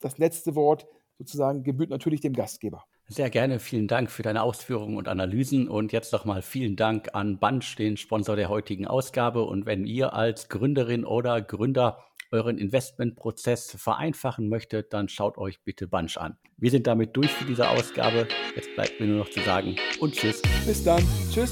Das letzte Wort sozusagen gebührt natürlich dem Gastgeber. Sehr gerne, vielen Dank für deine Ausführungen und Analysen und jetzt nochmal vielen Dank an Bunch, den Sponsor der heutigen Ausgabe. Und wenn ihr als Gründerin oder Gründer euren Investmentprozess vereinfachen möchtet, dann schaut euch bitte Bunch an. Wir sind damit durch für diese Ausgabe. Jetzt bleibt mir nur noch zu sagen und tschüss. Bis dann. Tschüss.